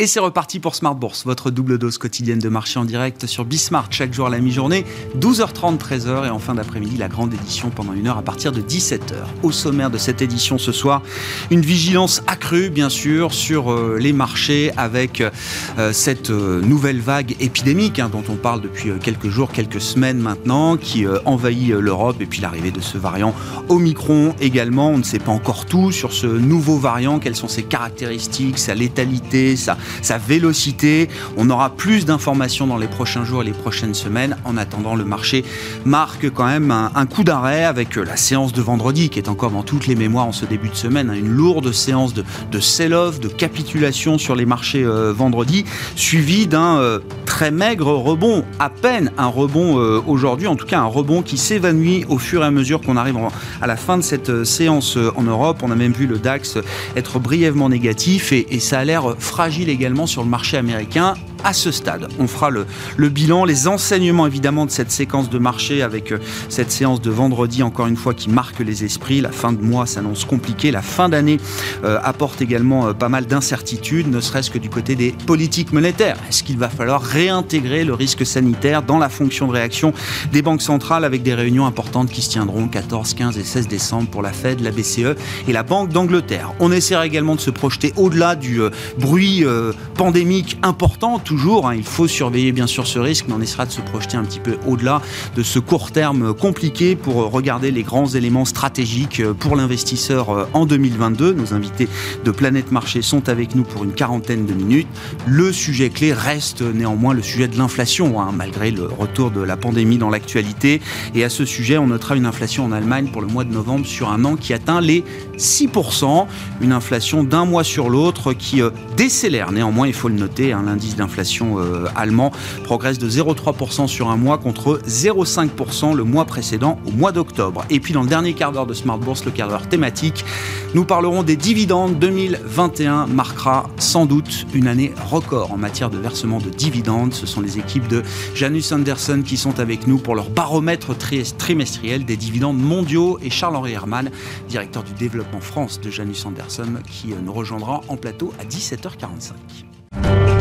Et c'est reparti pour Smart Bourse, votre double dose quotidienne de marché en direct sur Bismart chaque jour à la mi-journée, 12h30, 13h et en fin d'après-midi la grande édition pendant une heure à partir de 17h. Au sommaire de cette édition ce soir, une vigilance accrue bien sûr sur euh, les marchés avec euh, cette euh, nouvelle vague épidémique hein, dont on parle depuis quelques jours, quelques semaines maintenant, qui envahit l'Europe et puis l'arrivée de ce variant Omicron également. On ne sait pas encore tout sur ce nouveau variant, quelles sont ses caractéristiques, sa létalité, sa sa vélocité. On aura plus d'informations dans les prochains jours et les prochaines semaines. En attendant, le marché marque quand même un, coup d'arrêt avec euh, la séance de vendredi qui est encore dans toutes les mémoires en ce début de semaine. Hein. Une lourde séance de, sell-off, de capitulation sur les marchés euh, vendredi, suivie d'un euh, très maigre rebond, à peine un rebond aujourd'hui, en tout cas un rebond qui s'évanouit au fur et à mesure qu'on arrive à la fin de cette séance en Europe. On a même vu le DAX être brièvement négatif et, et ça a l'air fragile également également sur le marché américain à ce stade. On fera le, bilan, les enseignements évidemment de cette séquence de marché avec euh, cette séance de vendredi, encore une fois, qui marque les esprits. La fin de mois s'annonce compliquée. La fin d'année euh, apporte également euh, pas mal d'incertitudes, ne serait-ce que du côté des politiques monétaires. Est-ce qu'il va falloir réintégrer le risque sanitaire dans la fonction de réaction des banques centrales avec des réunions importantes qui se tiendront 14, 15 et 16 décembre pour la Fed, la BCE et la Banque d'Angleterre? On essaiera également de se projeter au-delà du bruit pandémique important toujours. Hein. il faut surveiller bien sûr ce risque, mais on essaiera de se projeter un petit peu au-delà de ce court terme compliqué pour regarder les grands éléments stratégiques euh, pour l'investisseur euh, en 2022. Nos invités de Planète Marché sont avec nous pour une quarantaine de minutes. Le sujet clé reste néanmoins le sujet de l'inflation, hein, malgré le retour de la pandémie dans l'actualité. Et à ce sujet, on notera une inflation en Allemagne pour le mois de novembre sur un an qui atteint les 6%. Une inflation d'un mois sur l'autre qui euh, décélère néanmoins, il faut le noter, hein, l'indice d'inflation euh, allemand progresse de 0,3% sur un mois contre 0,5% le mois précédent au mois d'octobre. Et puis dans le dernier quart d'heure de Smart Bourse, le quart d'heure thématique, nous parlerons des dividendes. 2021 marquera sans doute une année record en matière de versement de dividendes. Ce sont les équipes de Janus Anderson qui sont avec nous pour leur baromètre trimestriel des dividendes mondiaux et Charles-Henri Hermann, directeur du développement France de Janus Anderson, qui euh, nous rejoindra en plateau à 17h45.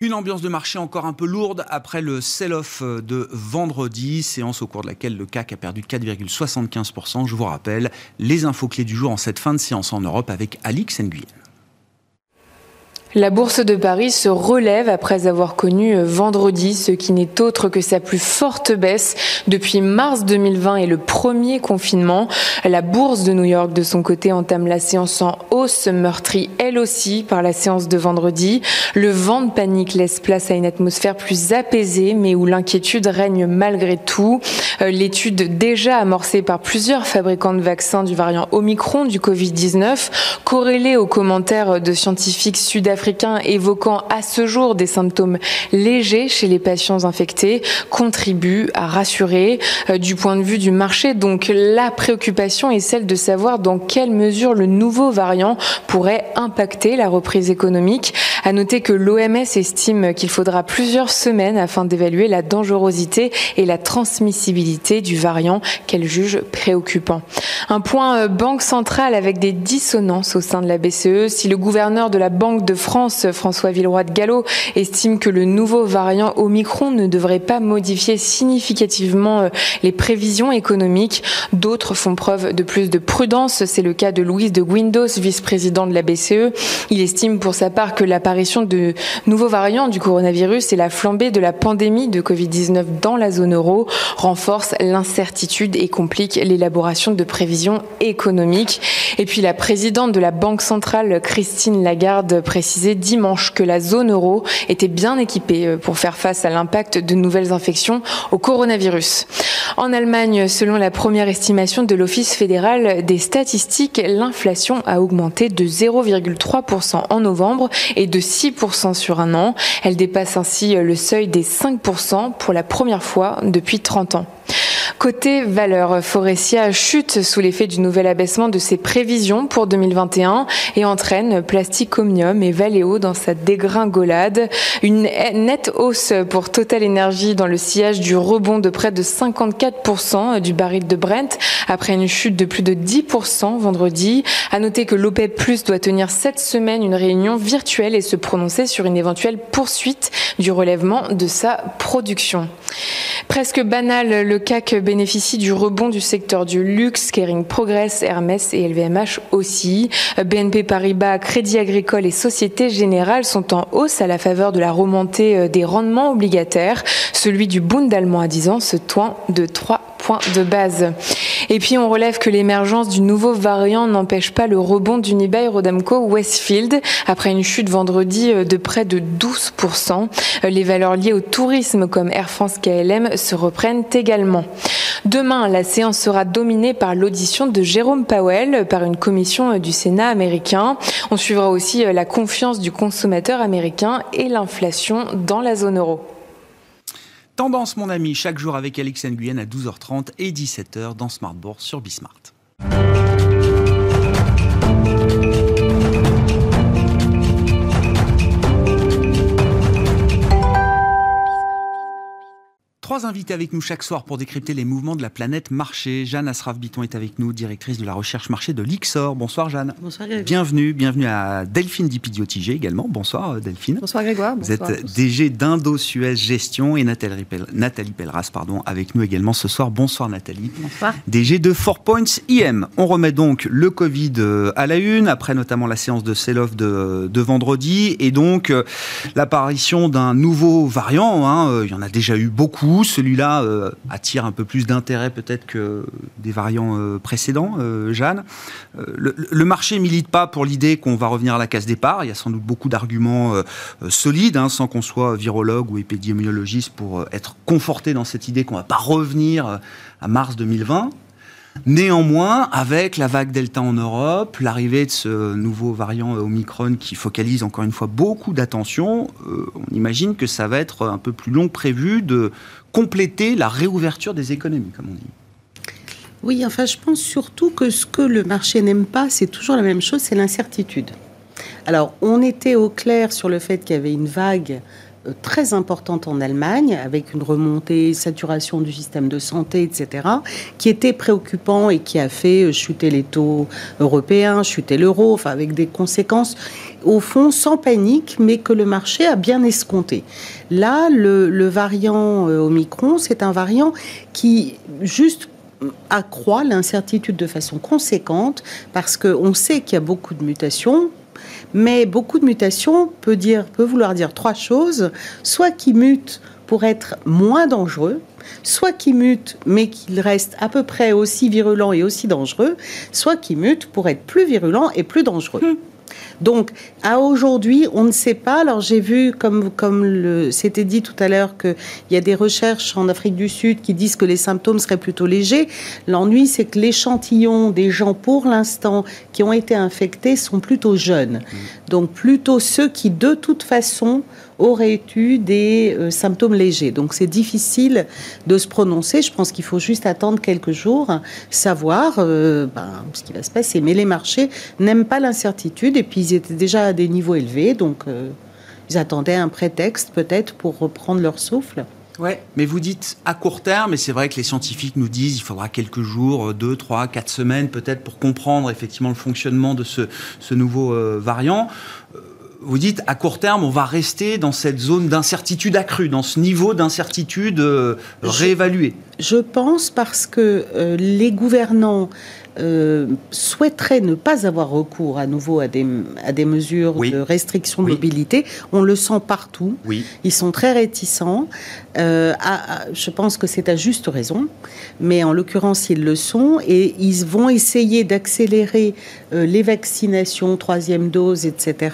Une ambiance de marché encore un peu lourde après le sell-off de vendredi, séance au cours de laquelle le CAC a perdu 4,75%. Je vous rappelle les infos clés du jour en cette fin de séance en Europe avec Alix Nguyen. La bourse de Paris se relève après avoir connu euh, vendredi ce qui n'est autre que sa plus forte baisse depuis mars 2020 et le premier confinement. La bourse de New York, de son côté, entame la séance en hausse, meurtrie elle aussi par la séance de vendredi. Le vent de panique laisse place à une atmosphère plus apaisée, mais où l'inquiétude règne malgré tout. Euh, l'étude déjà amorcée par plusieurs fabricants de vaccins du variant Omicron du Covid-19, corrélée aux commentaires de scientifiques sud-africains, évoquant à ce jour des symptômes légers chez les patients infectés contribue à rassurer. Euh, du point de vue du marché, donc la préoccupation est celle de savoir dans quelle mesure le nouveau variant pourrait impacter la reprise économique. À noter que l'OMS estime qu'il faudra plusieurs semaines afin d'évaluer la dangerosité et la transmissibilité du variant qu'elle juge préoccupant. Un point euh, banque centrale avec des dissonances au sein de la BCE. Si le gouverneur de la Banque de France France, François Villeroy de Gallo, estime que le nouveau variant Omicron ne devrait pas modifier significativement euh, les prévisions économiques. D'autres font preuve de plus de prudence. C'est le cas de Louise de Windows, vice-président de la BCE. Il estime pour sa part que l'apparition de nouveaux variants du coronavirus et la flambée de la pandémie de Covid-19 dans la zone euro renforcent l'incertitude et compliquent l'élaboration de prévisions économiques. Et puis la présidente de la Banque centrale, Christine Lagarde, précise dimanche que la zone euro était bien équipée euh, pour faire face à l'impact de nouvelles infections au coronavirus. En Allemagne, selon la première estimation de l'Office fédéral des statistiques, l'inflation a augmenté de 0,3% en novembre et de 6% sur un an. Elle dépasse ainsi le seuil des 5% pour la première fois depuis 30 ans. Côté valeur, Forestia chute sous l'effet du nouvel abaissement de ses prévisions pour 2021 et entraîne Plastic Omnium et Valeo dans sa dégringolade. Une nette hausse pour Total Energy dans le sillage du rebond de près de 54% du baril de Brent après une chute de plus de 10% vendredi. À noter que l'OPEP Plus doit tenir cette semaine une réunion virtuelle et se prononcer sur une éventuelle poursuite du relèvement de sa production. Presque banal, le CAC bénéficie du rebond du secteur du luxe, Kering Progress, Hermès et LVMH aussi. BNP Paribas, Crédit Agricole et Société Générale sont en hausse à la faveur de la remontée euh, des rendements obligataires. Celui du Bund allemand à 10 ans se toint de 3 points de base. Et puis on relève que l'émergence du nouveau variant n'empêche pas le rebond d'Unibail Rodamco Westfield après une chute vendredi euh, de près de 12%. Euh, les valeurs liées au tourisme comme Air France KLM se reprennent également. Demain, la séance sera dominée par l'audition de Jérôme Powell par une commission euh, du Sénat américain. On suivra aussi la confiance du consommateur américain et l'inflation dans la zone euro. Tendance, mon ami, chaque jour avec Alex Nguyen à 12h30 et 17h dans Smart Bourse sur Bismart. Trois invités avec nous chaque soir pour décrypter les mouvements de la planète marché. Jeanne Asraf-Biton est avec nous, directrice de la recherche marché de l'IXOR. Bonsoir Jeanne. Bonsoir Grégoire. Bienvenue, bienvenue à Delphine Dipidiotigé également. Bonsoir euh, Delphine. Bonsoir Grégoire. Vous êtes DG d'Indo-Suez Gestion et Nathalie, Pelleras pardon, avec nous également ce soir. Bonsoir Nathalie. Bonsoir. DG de Four Points IM. On remet donc le Covid euh, à la une, après notamment la séance de sell-off de, vendredi et donc euh, l'apparition d'un nouveau variant. Hein. Il y en a déjà eu beaucoup celui-là euh, attire un peu plus d'intérêt peut-être que des variants euh, précédents, euh, Jeanne. Le, marché milite pas pour l'idée qu'on va revenir à la case départ. Il y a sans doute beaucoup d'arguments solides, hein, sans qu'on soit virologue ou épidémiologiste pour être conforté dans cette idée qu'on va pas revenir à mars 2020. Néanmoins, avec la vague Delta en Europe, l'arrivée de ce nouveau variant Omicron qui focalise encore une fois beaucoup d'attention, euh, on imagine que ça va être un peu plus long que prévu de compléter la réouverture des économies, comme on dit. Oui, enfin, je pense surtout que ce que le marché n'aime pas, c'est toujours la même chose, c'est l'incertitude. Alors, on était au clair sur le fait qu'il y avait une vague euh, très importante en Allemagne, avec une remontée, saturation du système de santé, etc., qui était préoccupant et qui a fait chuter les taux européens, chuter l'euro, enfin avec des conséquences, au fond, sans panique, mais que le marché a bien escompté. Là, le, variant euh, Omicron, c'est un variant qui, juste accroît l'incertitude de façon conséquente parce qu'on sait qu'il y a beaucoup de mutations, mais beaucoup de mutations peut, dire, peut vouloir dire trois choses. Soit qui mutent pour être moins dangereux, soit qui mutent mais qu'il reste à peu près aussi virulent et aussi dangereux, soit qui mutent pour être plus virulent et plus dangereux. Hmm. Donc, à aujourd'hui, on ne sait pas. Alors, j'ai vu, comme, comme c'était dit tout à l'heure, qu'il y a des recherches en Afrique du Sud qui disent que les symptômes seraient plutôt légers. L'ennui, c'est que l'échantillon des gens, pour l'instant, qui ont été infectés sont plutôt jeunes. Mmh. Donc, plutôt ceux qui, de toute façon, auraient eu des euh, symptômes légers. Donc c'est difficile de se prononcer. Je pense qu'il faut juste attendre quelques jours, savoir euh, ben, ce qui va se passer. Mais les marchés n'aiment pas l'incertitude et puis ils étaient déjà à des niveaux élevés, donc euh, ils attendaient un prétexte peut-être pour reprendre leur souffle. Ouais, mais vous dites à court terme, et c'est vrai que les scientifiques nous disent il faudra quelques jours, deux, trois, quatre semaines peut-être pour comprendre effectivement le fonctionnement de ce, ce nouveau variant vous dites à court terme, on va rester dans cette zone d'incertitude accrue, dans ce niveau d'incertitude euh, réévalué. Je pense parce que euh, les gouvernants euh, souhaiteraient ne pas avoir recours à nouveau à des, à des mesures de restriction de mobilité. On le sent partout. Oui. Ils sont très réticents. Euh, je pense que c'est à juste raison, mais en l'occurrence, ils le sont et ils vont essayer d'accélérer les vaccinations, troisième dose, etc.,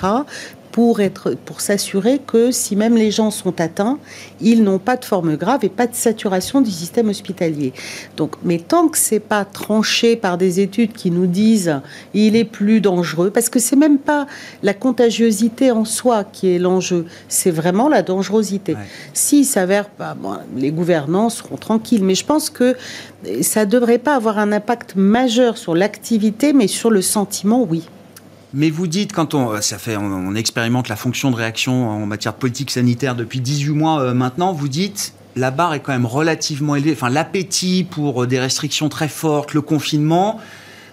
pour, être, pour s'assurer que si même les gens sont atteints, ils n'ont pas de forme grave et pas de saturation du système hospitalier. Donc, mais tant que c'est pas tranché par des études qui nous disent il est plus dangereux, parce que c'est même pas la contagiosité en soi qui est l'enjeu, c'est vraiment la dangerosité. S'il s'avère pas, les gouvernants seront tranquilles, mais je pense que ça devrait pas avoir un impact majeur sur l'activité, mais sur le sentiment, oui. Mais vous dites, quand on, ça fait, on, expérimente la fonction de réaction en matière de politique sanitaire depuis 18 mois euh, maintenant, vous dites, la barre est quand même relativement élevée. Enfin, l'appétit pour des restrictions très fortes, le confinement,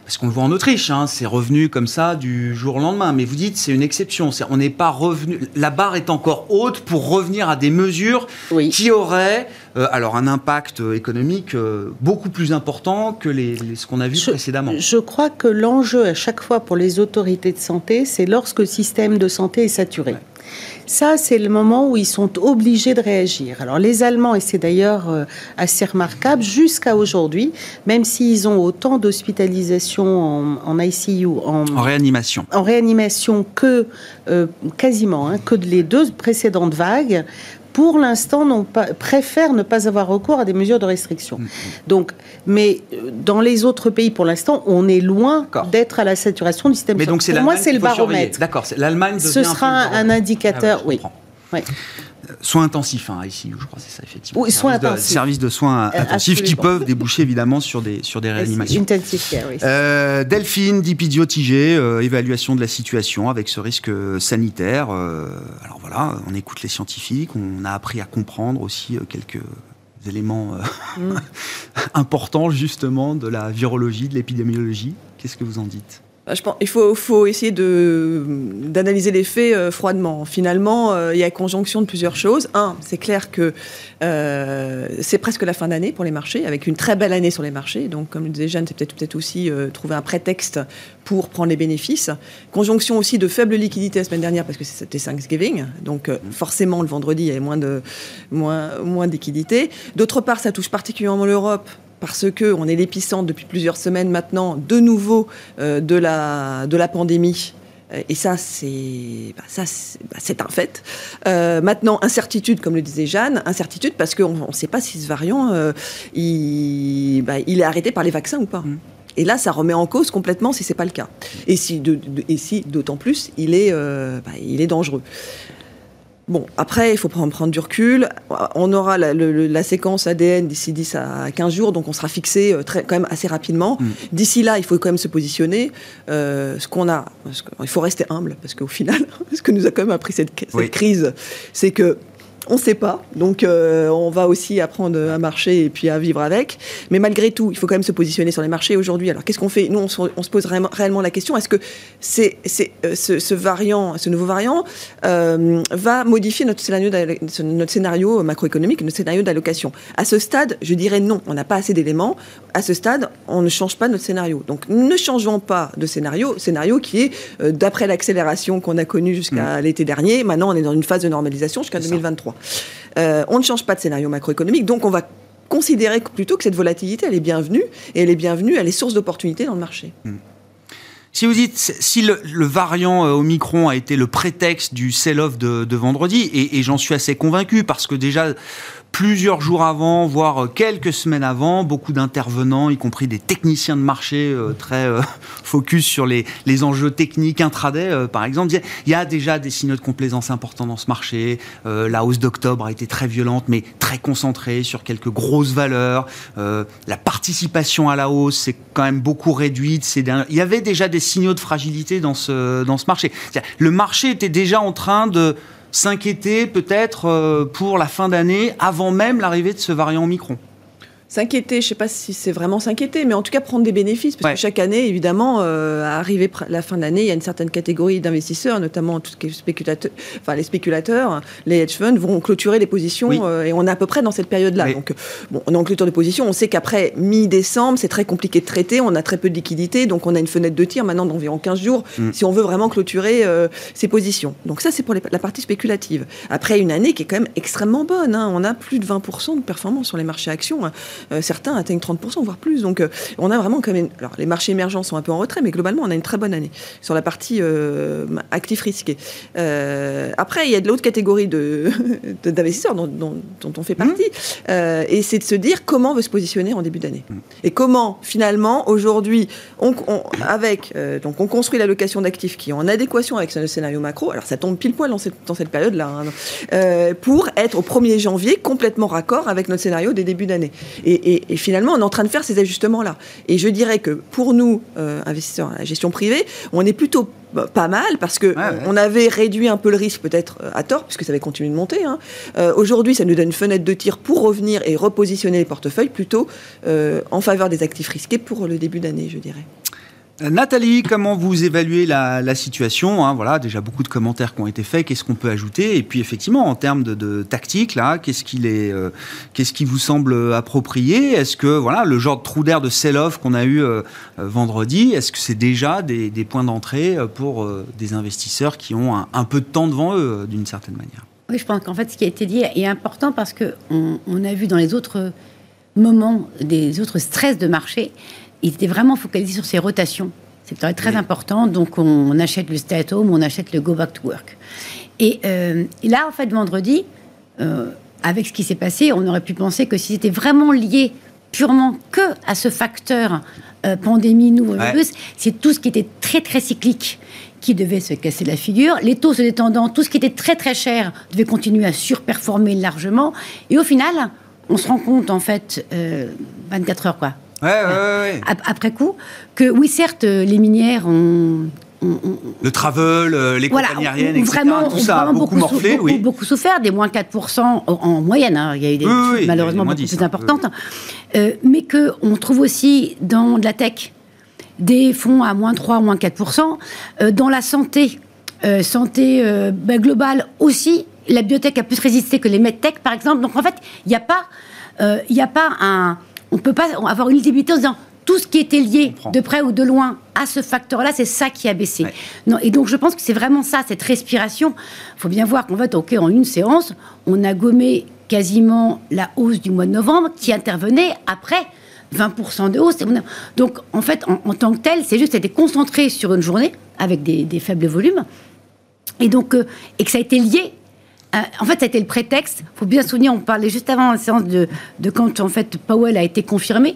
parce qu'on le voit en Autriche, hein, c'est revenu comme ça du jour au lendemain. Mais vous dites, c'est une exception. on n'est pas revenu. La barre est encore haute pour revenir à des mesures qui auraient euh, alors un impact économique euh, beaucoup plus important que les, ce qu'on a vu précédemment. Je crois que l'enjeu à chaque fois pour les autorités de santé, c'est lorsque le système de santé est saturé. Ça, c'est le moment où ils sont obligés de réagir. Alors les Allemands, et c'est d'ailleurs euh, assez remarquable, jusqu'à aujourd'hui, même s'ils ont autant d'hospitalisation en, ICU, en, réanimation, en réanimation que euh, quasiment hein, que les deux précédentes vagues, pour l'instant, préfèrent ne pas avoir recours à des mesures de restriction. Mm-hmm. Donc, mais euh, dans les autres pays, pour l'instant, on est loin d'être à la saturation du système. Mais donc, c'est pour moi, c'est le baromètre. D'accord, l'Allemagne. Ce sera un, indicateur, ah oui. oui. Soins intensifs, hein, ici, je crois, c'est ça, effectivement. Oui, soins intensifs. services de soins euh, intensifs qui peuvent déboucher évidemment sur des, sur des réanimations. Intensive care, oui. Euh, Delphine Dipidio Tigé, euh, évaluation de la situation avec ce risque sanitaire. alors voilà, on écoute les scientifiques, on a appris à comprendre aussi quelques éléments mm. importants justement de la virologie, de l'épidémiologie. Qu'est-ce que vous en dites? Je pense, il faut, essayer d'analyser les faits euh, froidement. Finalement, euh, il y a conjonction de plusieurs choses. Un, c'est clair que euh, c'est presque la fin d'année pour les marchés, avec une très belle année sur les marchés. Donc, comme le disait Jeanne, c'est peut-être, peut-être aussi trouver un prétexte pour prendre les bénéfices. Conjonction aussi de faible liquidité la semaine dernière, parce que c'était Thanksgiving. Donc, forcément, le vendredi, il y avait moins, de, moins, moins de liquidité. D'autre part, ça touche particulièrement l'Europe parce que on est l'épicentre depuis plusieurs semaines maintenant, de nouveau, euh, de, la, de la pandémie. Euh, et ça, c'est bah, ça, bah, un fait. Euh, maintenant, incertitude, comme le disait Jeanne, incertitude parce qu'on ne sait pas si ce variant, il, bah, il, est arrêté par les vaccins ou pas. Mm. Et là, ça remet en cause complètement si c'est pas le cas. Et si, et si d'autant plus, il est, il est dangereux. Bon, après, il faut prendre, prendre du recul. On aura la, séquence ADN d'ici 10 à 15 jours, donc on sera fixé euh, très, quand même assez rapidement. Mm. D'ici là, il faut quand même se positionner. Euh, ce qu'on a, il faut rester humble, parce qu'au final, ce que nous a quand même appris cette, cette crise, c'est que on ne sait pas. Donc, euh, on va aussi apprendre à marcher et puis à vivre avec. Mais malgré tout, il faut quand même se positionner sur les marchés aujourd'hui. Alors, qu'est-ce qu'on fait? Nous, on se, pose réellement, la question est-ce que c'est, euh, ce, variant, ce nouveau variant, euh, va modifier notre scénario, notre scénario macroéconomique, notre scénario d'allocation? À ce stade, je dirais non. On n'a pas assez d'éléments. À ce stade, on ne change pas notre scénario. Donc, ne changeons pas de scénario. Scénario qui est, d'après l'accélération qu'on a connue jusqu'à mmh. l'été dernier, maintenant, on est dans une phase de normalisation jusqu'à 2023. Euh, on ne change pas de scénario macroéconomique, donc on va considérer plutôt que cette volatilité, elle est bienvenue, et elle est bienvenue, elle est source d'opportunités dans le marché. Hmm. Si vous dites, si le, variant euh, Omicron a été le prétexte du sell-off de, vendredi, et j'en suis assez convaincu, parce que déjà, plusieurs jours avant, voire quelques semaines avant, beaucoup d'intervenants, y compris des techniciens de marché euh, très euh, focus sur les, les, enjeux techniques intraday, euh, par exemple, disaient il y a déjà des signaux de complaisance importants dans ce marché. la hausse d'octobre a été très violente, mais très concentrée sur quelques grosses valeurs. la participation à la hausse s'est quand même beaucoup réduite. Il y avait déjà des signaux de fragilité dans ce, dans ce marché. Le marché était déjà en train de s'inquiéter peut-être euh, pour la fin d'année avant même l'arrivée de ce variant Omicron S'inquiéter, je ne sais pas si c'est vraiment s'inquiéter, mais en tout cas prendre des bénéfices, parce que chaque année, évidemment, euh, à arriver la fin de l'année, il y a une certaine catégorie d'investisseurs, notamment tout ce qui est spéculateur, enfin les spéculateurs, les hedge funds vont clôturer les positions, euh, et on est à peu près dans cette période-là. Donc, bon, on est en clôture de position, on sait qu'après mi-décembre, c'est très compliqué de traiter, on a très peu de liquidités, donc on a une fenêtre de tir maintenant d'environ 15 jours, mm. si on veut vraiment clôturer euh, ces positions. Donc ça, c'est pour la partie spéculative. Après une année qui est quand même extrêmement bonne, hein. on a plus de 20% de performance sur les marchés actions. Hein. Certains atteignent 30%, voire plus. Donc on a vraiment quand même... Alors les marchés émergents sont un peu en retrait, mais globalement, on a une très bonne année sur la partie actifs risqués. après, il y a de l'autre catégorie d'investisseurs de, dont, dont, on fait partie. Mmh. et c'est de se dire comment on veut se positionner en début d'année. Mmh. Et comment, finalement, aujourd'hui, on, avec, donc on construit l'allocation d'actifs qui est en adéquation avec le scénario macro. Alors ça tombe pile poil dans cette, dans cette période-là, hein, pour être au 1er janvier complètement raccord avec notre scénario des débuts d'année. Et, finalement, on est en train de faire ces ajustements-là. Et je dirais que pour nous, euh, investisseurs à la gestion privée, on est plutôt pas mal parce que on avait réduit un peu le risque peut-être euh, à tort puisque ça avait continué de monter. Hein. Euh, aujourd'hui, ça nous donne une fenêtre de tir pour revenir et repositionner les portefeuilles plutôt en faveur des actifs risqués pour le début d'année, je dirais. Nathalie, comment vous évaluez la, situation hein, Voilà, déjà beaucoup de commentaires qui ont été faits. Qu'est-ce qu'on peut ajouter Et puis effectivement, en termes de, tactique, là, qu'est-ce est, euh, qui vous semble approprié? Est-ce que voilà, le genre de trou d'air de sell-off qu'on a eu euh, euh, vendredi, est-ce que c'est déjà des, points d'entrée pour des investisseurs qui ont un, peu de temps devant eux, d'une certaine manière? Oui, je pense qu'en fait, ce qui a été dit est important parce que on a vu dans les autres moments, des autres stress de marché il était vraiment focalisé sur ses rotations. C'est très important. Donc, on, achète le stay at home, on achète le go back to work. Et, euh, là, en fait, vendredi, euh, avec ce qui s'est passé, on aurait pu penser que si c'était vraiment lié purement que à ce facteur euh, pandémie, nouveau virus, c'est tout ce qui était très, très cyclique qui devait se casser la figure. Les taux se détendant, tout ce qui était très, très cher devait continuer à surperformer largement. Et au final, on se rend compte, en fait, 24 heures, quoi, Ouais, ouais, Après coup, que oui, certes, les minières ont. le travel, euh, les compagnies aériennes, etc. tout ça a beaucoup, morflé, beaucoup, oui. beaucoup souffert, des moins 4% en, moyenne. Hein. Il y a eu des malheureusement beaucoup plus importantes. Euh, mais qu'on trouve aussi dans de la tech des fonds à moins 3, moins 4%. Euh, dans la santé, santé ben, globale aussi, la biotech a plus résisté que les medtech, par exemple. Donc en fait, il n'y a pas, il a pas un on ne peut pas avoir une lisibilité en disant tout ce qui était lié de près ou de loin à ce facteur-là, c'est ça qui a baissé. Non, et donc je pense que c'est vraiment ça, cette respiration. Il faut bien voir qu'en fait, ok, en une séance, on a gommé quasiment la hausse du mois de novembre qui intervenait après 20% de hausse. Donc en fait, en, tant que tel, c'est juste été concentré sur une journée avec des, faibles volumes. Et donc, euh, et que ça a été lié euh, en fait, ça a été le prétexte. Il faut bien se souvenir, on parlait juste avant la séance de, quand en fait Powell a été confirmé,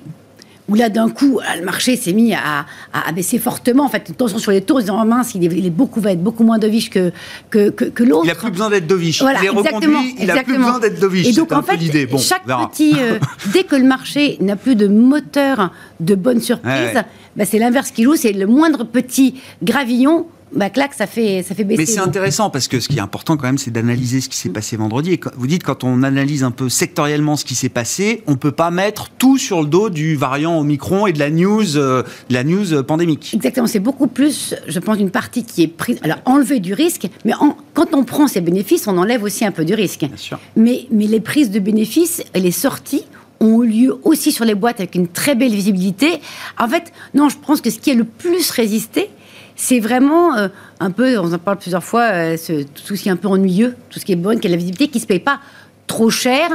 où là d'un coup le marché s'est mis à, baisser fortement. En fait, tension sur les taux, en disant oh mince, il, est, beaucoup va être beaucoup moins dovish que que, que, l'autre. Il n'a plus besoin d'être dovish. il est reconduit, il n'a plus besoin d'être dovish. Et donc en fait, chaque petit, euh, dès que le marché n'a plus de moteur de bonne surprise, bah, c'est l'inverse qui joue. C'est le moindre petit gravillon bah, clac, ça fait, ça fait baisser. Mais c'est intéressant parce que ce qui est important quand même, c'est d'analyser ce qui s'est passé vendredi. Et vous dites, quand on analyse un peu sectoriellement ce qui s'est passé, on peut pas mettre tout sur le dos du variant Omicron et de la news, euh, la news pandémique. Exactement. C'est beaucoup plus, je pense, une partie qui est prise. Alors, enlever du risque, mais quand on prend ces bénéfices, on enlève aussi un peu du risque. Bien sûr. Mais, mais les prises de bénéfices et les sorties ont eu lieu aussi sur les boîtes avec une très belle visibilité. En fait, non, je pense que ce qui est le plus résisté, c'est vraiment euh, un peu, on en parle plusieurs fois, euh, tout ce qui est un peu ennuyeux, tout ce qui est bon, qui a la visibilité, qui ne se paye pas trop cher,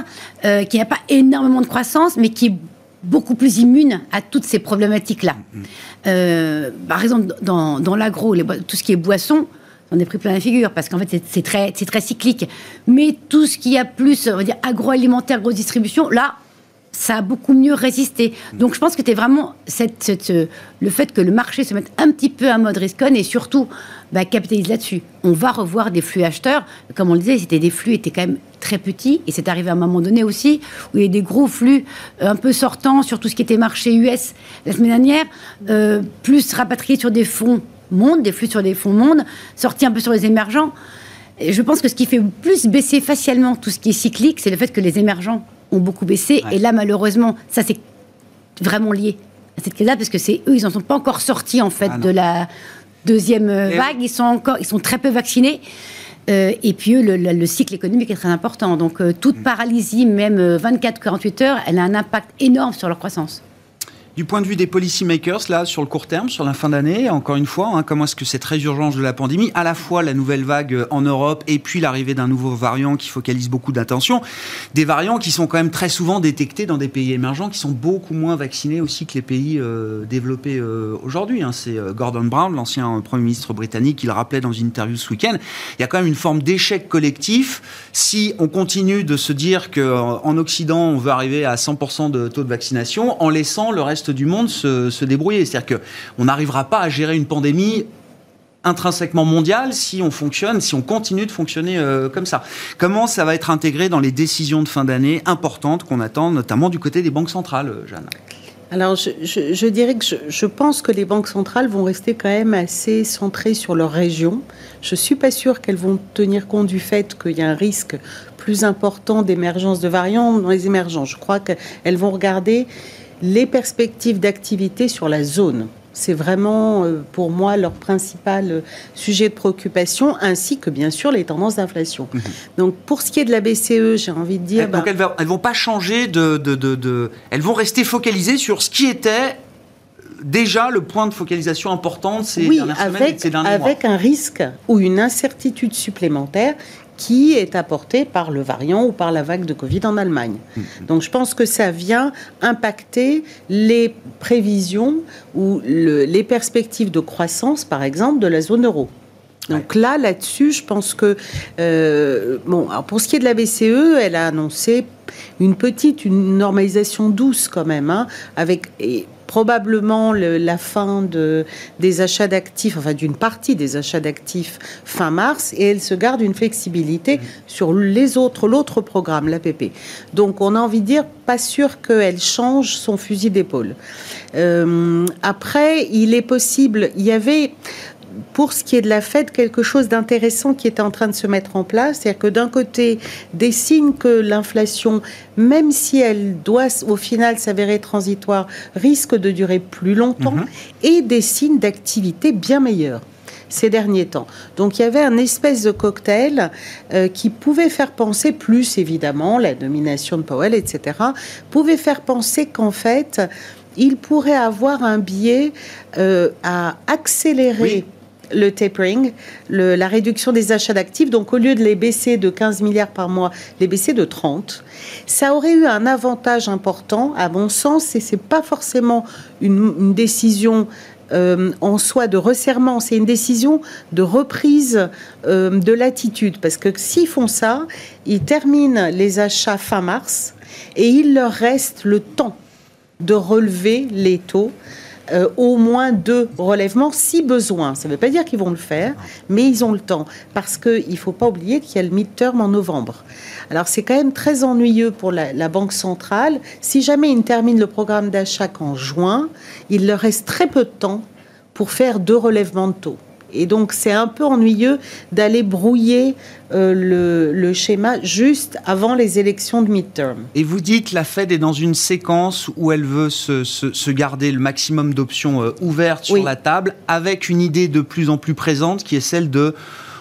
euh, qui n'a pas énormément de croissance, mais qui est beaucoup plus immune à toutes ces problématiques-là. Mm-hmm. par exemple, dans, l'agro, tout ce qui est boisson, on est pris plein la figure parce qu'en fait c'est très, très cyclique. Mais tout ce qui a plus, on va dire, agroalimentaire, grosse distribution, là, ça a beaucoup mieux résisté. Donc je pense que c'était vraiment le fait que le marché se mette un petit peu en mode risk et surtout bah, capitalise là-dessus. On va revoir des flux acheteurs. Comme on le disait, c'était des flux étaient quand même très petits et c'est arrivé à un moment donné aussi où il y a des gros flux euh, un peu sortants sur tout ce qui était marché US la semaine dernière, euh, plus rapatriés sur des fonds monde, des flux sur des fonds monde, sortis un peu sur les émergents. Et je pense que ce qui fait plus baisser facialement tout ce qui est cyclique, c'est le fait que les émergents ont beaucoup baissé. Et là, malheureusement, ça c'est vraiment lié à cette crise-là, parce que c'est eux, ils n'en sont pas encore sortis en fait ah de la deuxième vague. Ils sont encore, ils sont très peu vaccinés. Euh, et puis eux, le, cycle économique est très important. Donc euh, toute mm. paralysie, même 24-48 euh, heures, elle a un impact énorme sur leur croissance. Du point de vue des policymakers, là, sur le court terme, sur la fin d'année, encore une fois, hein, comment est-ce que cette résurgence de la pandémie, à la fois la nouvelle vague euh, en Europe et puis l'arrivée d'un nouveau variant qui focalise beaucoup d'attention, des variants qui sont quand même très souvent détectés dans des pays émergents qui sont beaucoup moins vaccinés aussi que les pays euh, développés euh, aujourd'hui. Hein. C'est Gordon Brown, l'ancien Premier ministre britannique, qui le rappelait dans une interview ce week-end. Il y a quand même une forme d'échec collectif si on continue de se dire qu'en Occident, on veut arriver à 100% de taux de vaccination en laissant le reste du monde se, débrouiller. C'est-à-dire qu'on n'arrivera pas à gérer une pandémie intrinsèquement mondiale si on fonctionne, si on continue de fonctionner euh, comme ça. Comment ça va être intégré dans les décisions de fin d'année importantes qu'on attend, notamment du côté des banques centrales, euh, Jeanne alors, je, dirais que je, pense que les banques centrales vont rester quand même assez centrées sur leur région. Je ne suis pas sûre qu'elles vont tenir compte du fait qu'il y a un risque plus important d'émergence de variants dans les émergents. Je crois qu'elles vont regarder les perspectives d'activité sur la zone. C'est vraiment euh, pour moi leur principal euh, sujet de préoccupation, ainsi que bien sûr les tendances d'inflation. Mhm. Donc pour ce qui est de la BCE, j'ai envie de dire... donc bah elles, ne vont pas changer de, de, Elles vont rester focalisées sur ce qui était déjà le point de focalisation important ces oui, dernières semaines et ces derniers avec un risque ou une incertitude supplémentaire qui est apporté par le variant ou par la vague de Covid en Allemagne. Mm-hmm. Donc je pense que ça vient impacter les prévisions ou les perspectives de croissance, par exemple, de la zone euro. Donc là, là-dessus, je pense que euh, bon, pour ce qui est de la BCE, elle a annoncé une petite, une normalisation douce quand même, hein, avec probablement la fin de, des achats d'actifs, enfin d'une partie des achats d'actifs fin mars, et elle se garde une flexibilité mmh. sur les autres, l'autre programme, l'APP. Donc on a envie de dire, pas sûr qu'elle change son fusil d'épaule. Euh, après, il est possible, il y avait pour ce qui est de la Fed, quelque chose d'intéressant qui est en train de se mettre en place. C'est-à-dire que d'un côté, des signes que l'inflation, même si elle doit au final s'avérer transitoire, risque de durer plus longtemps, mhm. et des signes d'activité bien meilleurs ces derniers temps. Donc il y avait un espèce de cocktail euh, qui pouvait faire penser, plus évidemment la domination de Powell, etc., pouvait faire penser qu'en fait, il pourrait avoir un biais euh, à accélérer le tapering, la réduction des achats d'actifs. Donc, au lieu de les baisser de 15 milliards par mois, les baisser de 30. Ça aurait eu un avantage important, à mon sens, et c'est pas forcément une, décision euh, en soi de resserrement, c'est une décision de reprise euh, de l'attitude. Parce que s'ils font ça, ils terminent les achats fin mars et il leur reste le temps de relever les taux euh, au moins deux relèvements si besoin. Ça ne veut pas dire qu'ils vont le faire, mais ils ont le temps. Parce qu'il ne faut pas oublier qu'il y a le mid-term en novembre. Alors c'est quand même très ennuyeux pour la, Banque centrale. Si jamais ils terminent le programme d'achat qu'en juin, il leur reste très peu de temps pour faire deux relèvements de taux. Et donc, c'est un peu ennuyeux d'aller brouiller euh, le, schéma juste avant les élections de midterm. Et vous dites la Fed est dans une séquence où elle veut se, garder le maximum d'options euh, ouvertes sur la table, avec une idée de plus en plus présente qui est celle de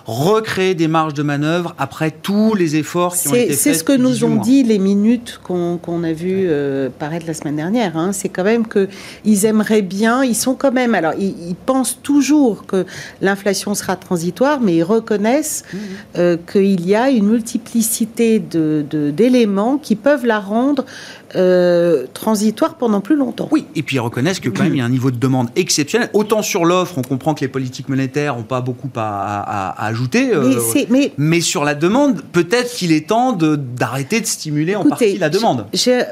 recréer des marges de manœuvre après tous les efforts qui ont été faits. C'est ce que nous ont dit les minutes qu'on a vu euh, paraître la semaine dernière. Hein. C'est quand même qu'ils aimeraient bien, ils sont quand même, alors ils, pensent toujours que l'inflation sera transitoire, mais ils reconnaissent mmh. euh, qu'il y a une multiplicité d'éléments de, qui peuvent la rendre euh, transitoire pendant plus longtemps. Oui, et puis ils reconnaissent que quand même il y a un niveau de demande exceptionnel. Autant sur l'offre, on comprend que les politiques monétaires n'ont pas beaucoup à, ajouter, euh, mais, mais, sur la demande, peut-être qu'il est temps d'arrêter de, stimuler en partie la demande.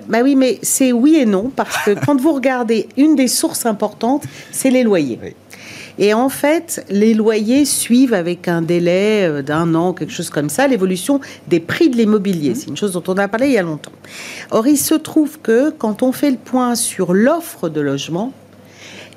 bah oui, mais c'est oui et non, parce que quand vous regardez, une des sources importantes, c'est les loyers. Et en fait, les loyers suivent avec un délai euh, d'un an, quelque chose comme ça, l'évolution des prix de l'immobilier. Mmh. C'est une chose dont on a parlé il y a longtemps. Or, il se trouve que quand on fait le point sur l'offre de logement,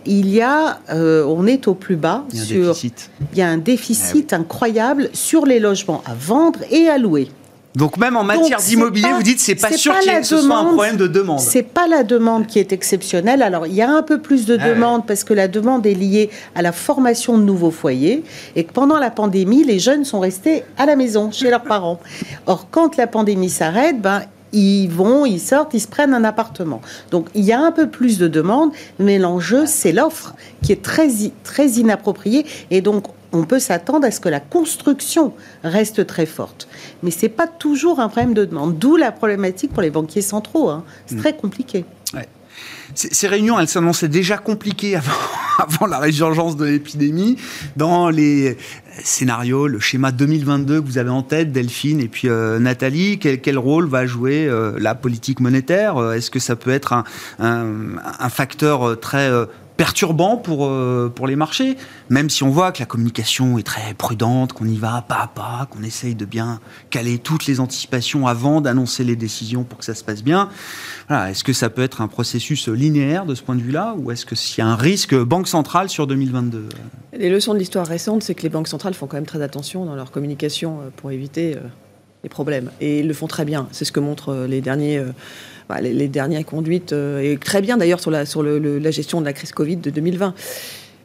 il y a, euh, on est au plus bas. Il y a un déficit. Il y a un déficit ah incroyable sur les logements à vendre et à louer. Donc même en matière d'immobilier, vous dites c'est pas sûr que ce soit un problème de demande. C'est pas la demande qui est exceptionnelle. Alors il y a un peu plus de ah demande parce que la demande est liée à la formation de nouveaux foyers et que pendant la pandémie, les jeunes sont restés à la maison chez leurs parents. Or quand la pandémie s'arrête, ben ils vont, ils sortent, ils se prennent un appartement. Donc il y a un peu plus de demandes, mais l'enjeu, c'est l'offre qui est très, très inappropriée. Et donc on peut s'attendre à ce que la construction reste très forte. Mais ce n'est pas toujours un problème de demande. D'où la problématique pour les banquiers centraux. Hein. C'est mm. très compliqué. Ces réunions, elles s'annonçaient déjà compliquées avant, la résurgence de l'épidémie. Dans les scénarios, le schéma 2022 que vous avez en tête, Delphine et puis euh, Nathalie, quel, rôle va jouer euh, la politique monétaire? Est-ce que ça peut être un, un facteur très perturbant pour, euh, pour les marchés, même si on voit que la communication est très prudente, qu'on y va pas à pas, qu'on essaye de bien caler toutes les anticipations avant d'annoncer les décisions pour que ça se passe bien. Est-ce que ça peut être un processus linéaire de ce point de vue-là, ou est-ce qu'il y a un risque banque centrale sur 2022 Les leçons de l'histoire récente, c'est que les banques centrales font quand même très attention dans leur communication euh, pour éviter euh, les problèmes. Et ils le font très bien. C'est ce que montrent les derniers bah, les, dernières conduites, euh, et très bien d'ailleurs sur, la, sur la gestion de la crise Covid de 2020.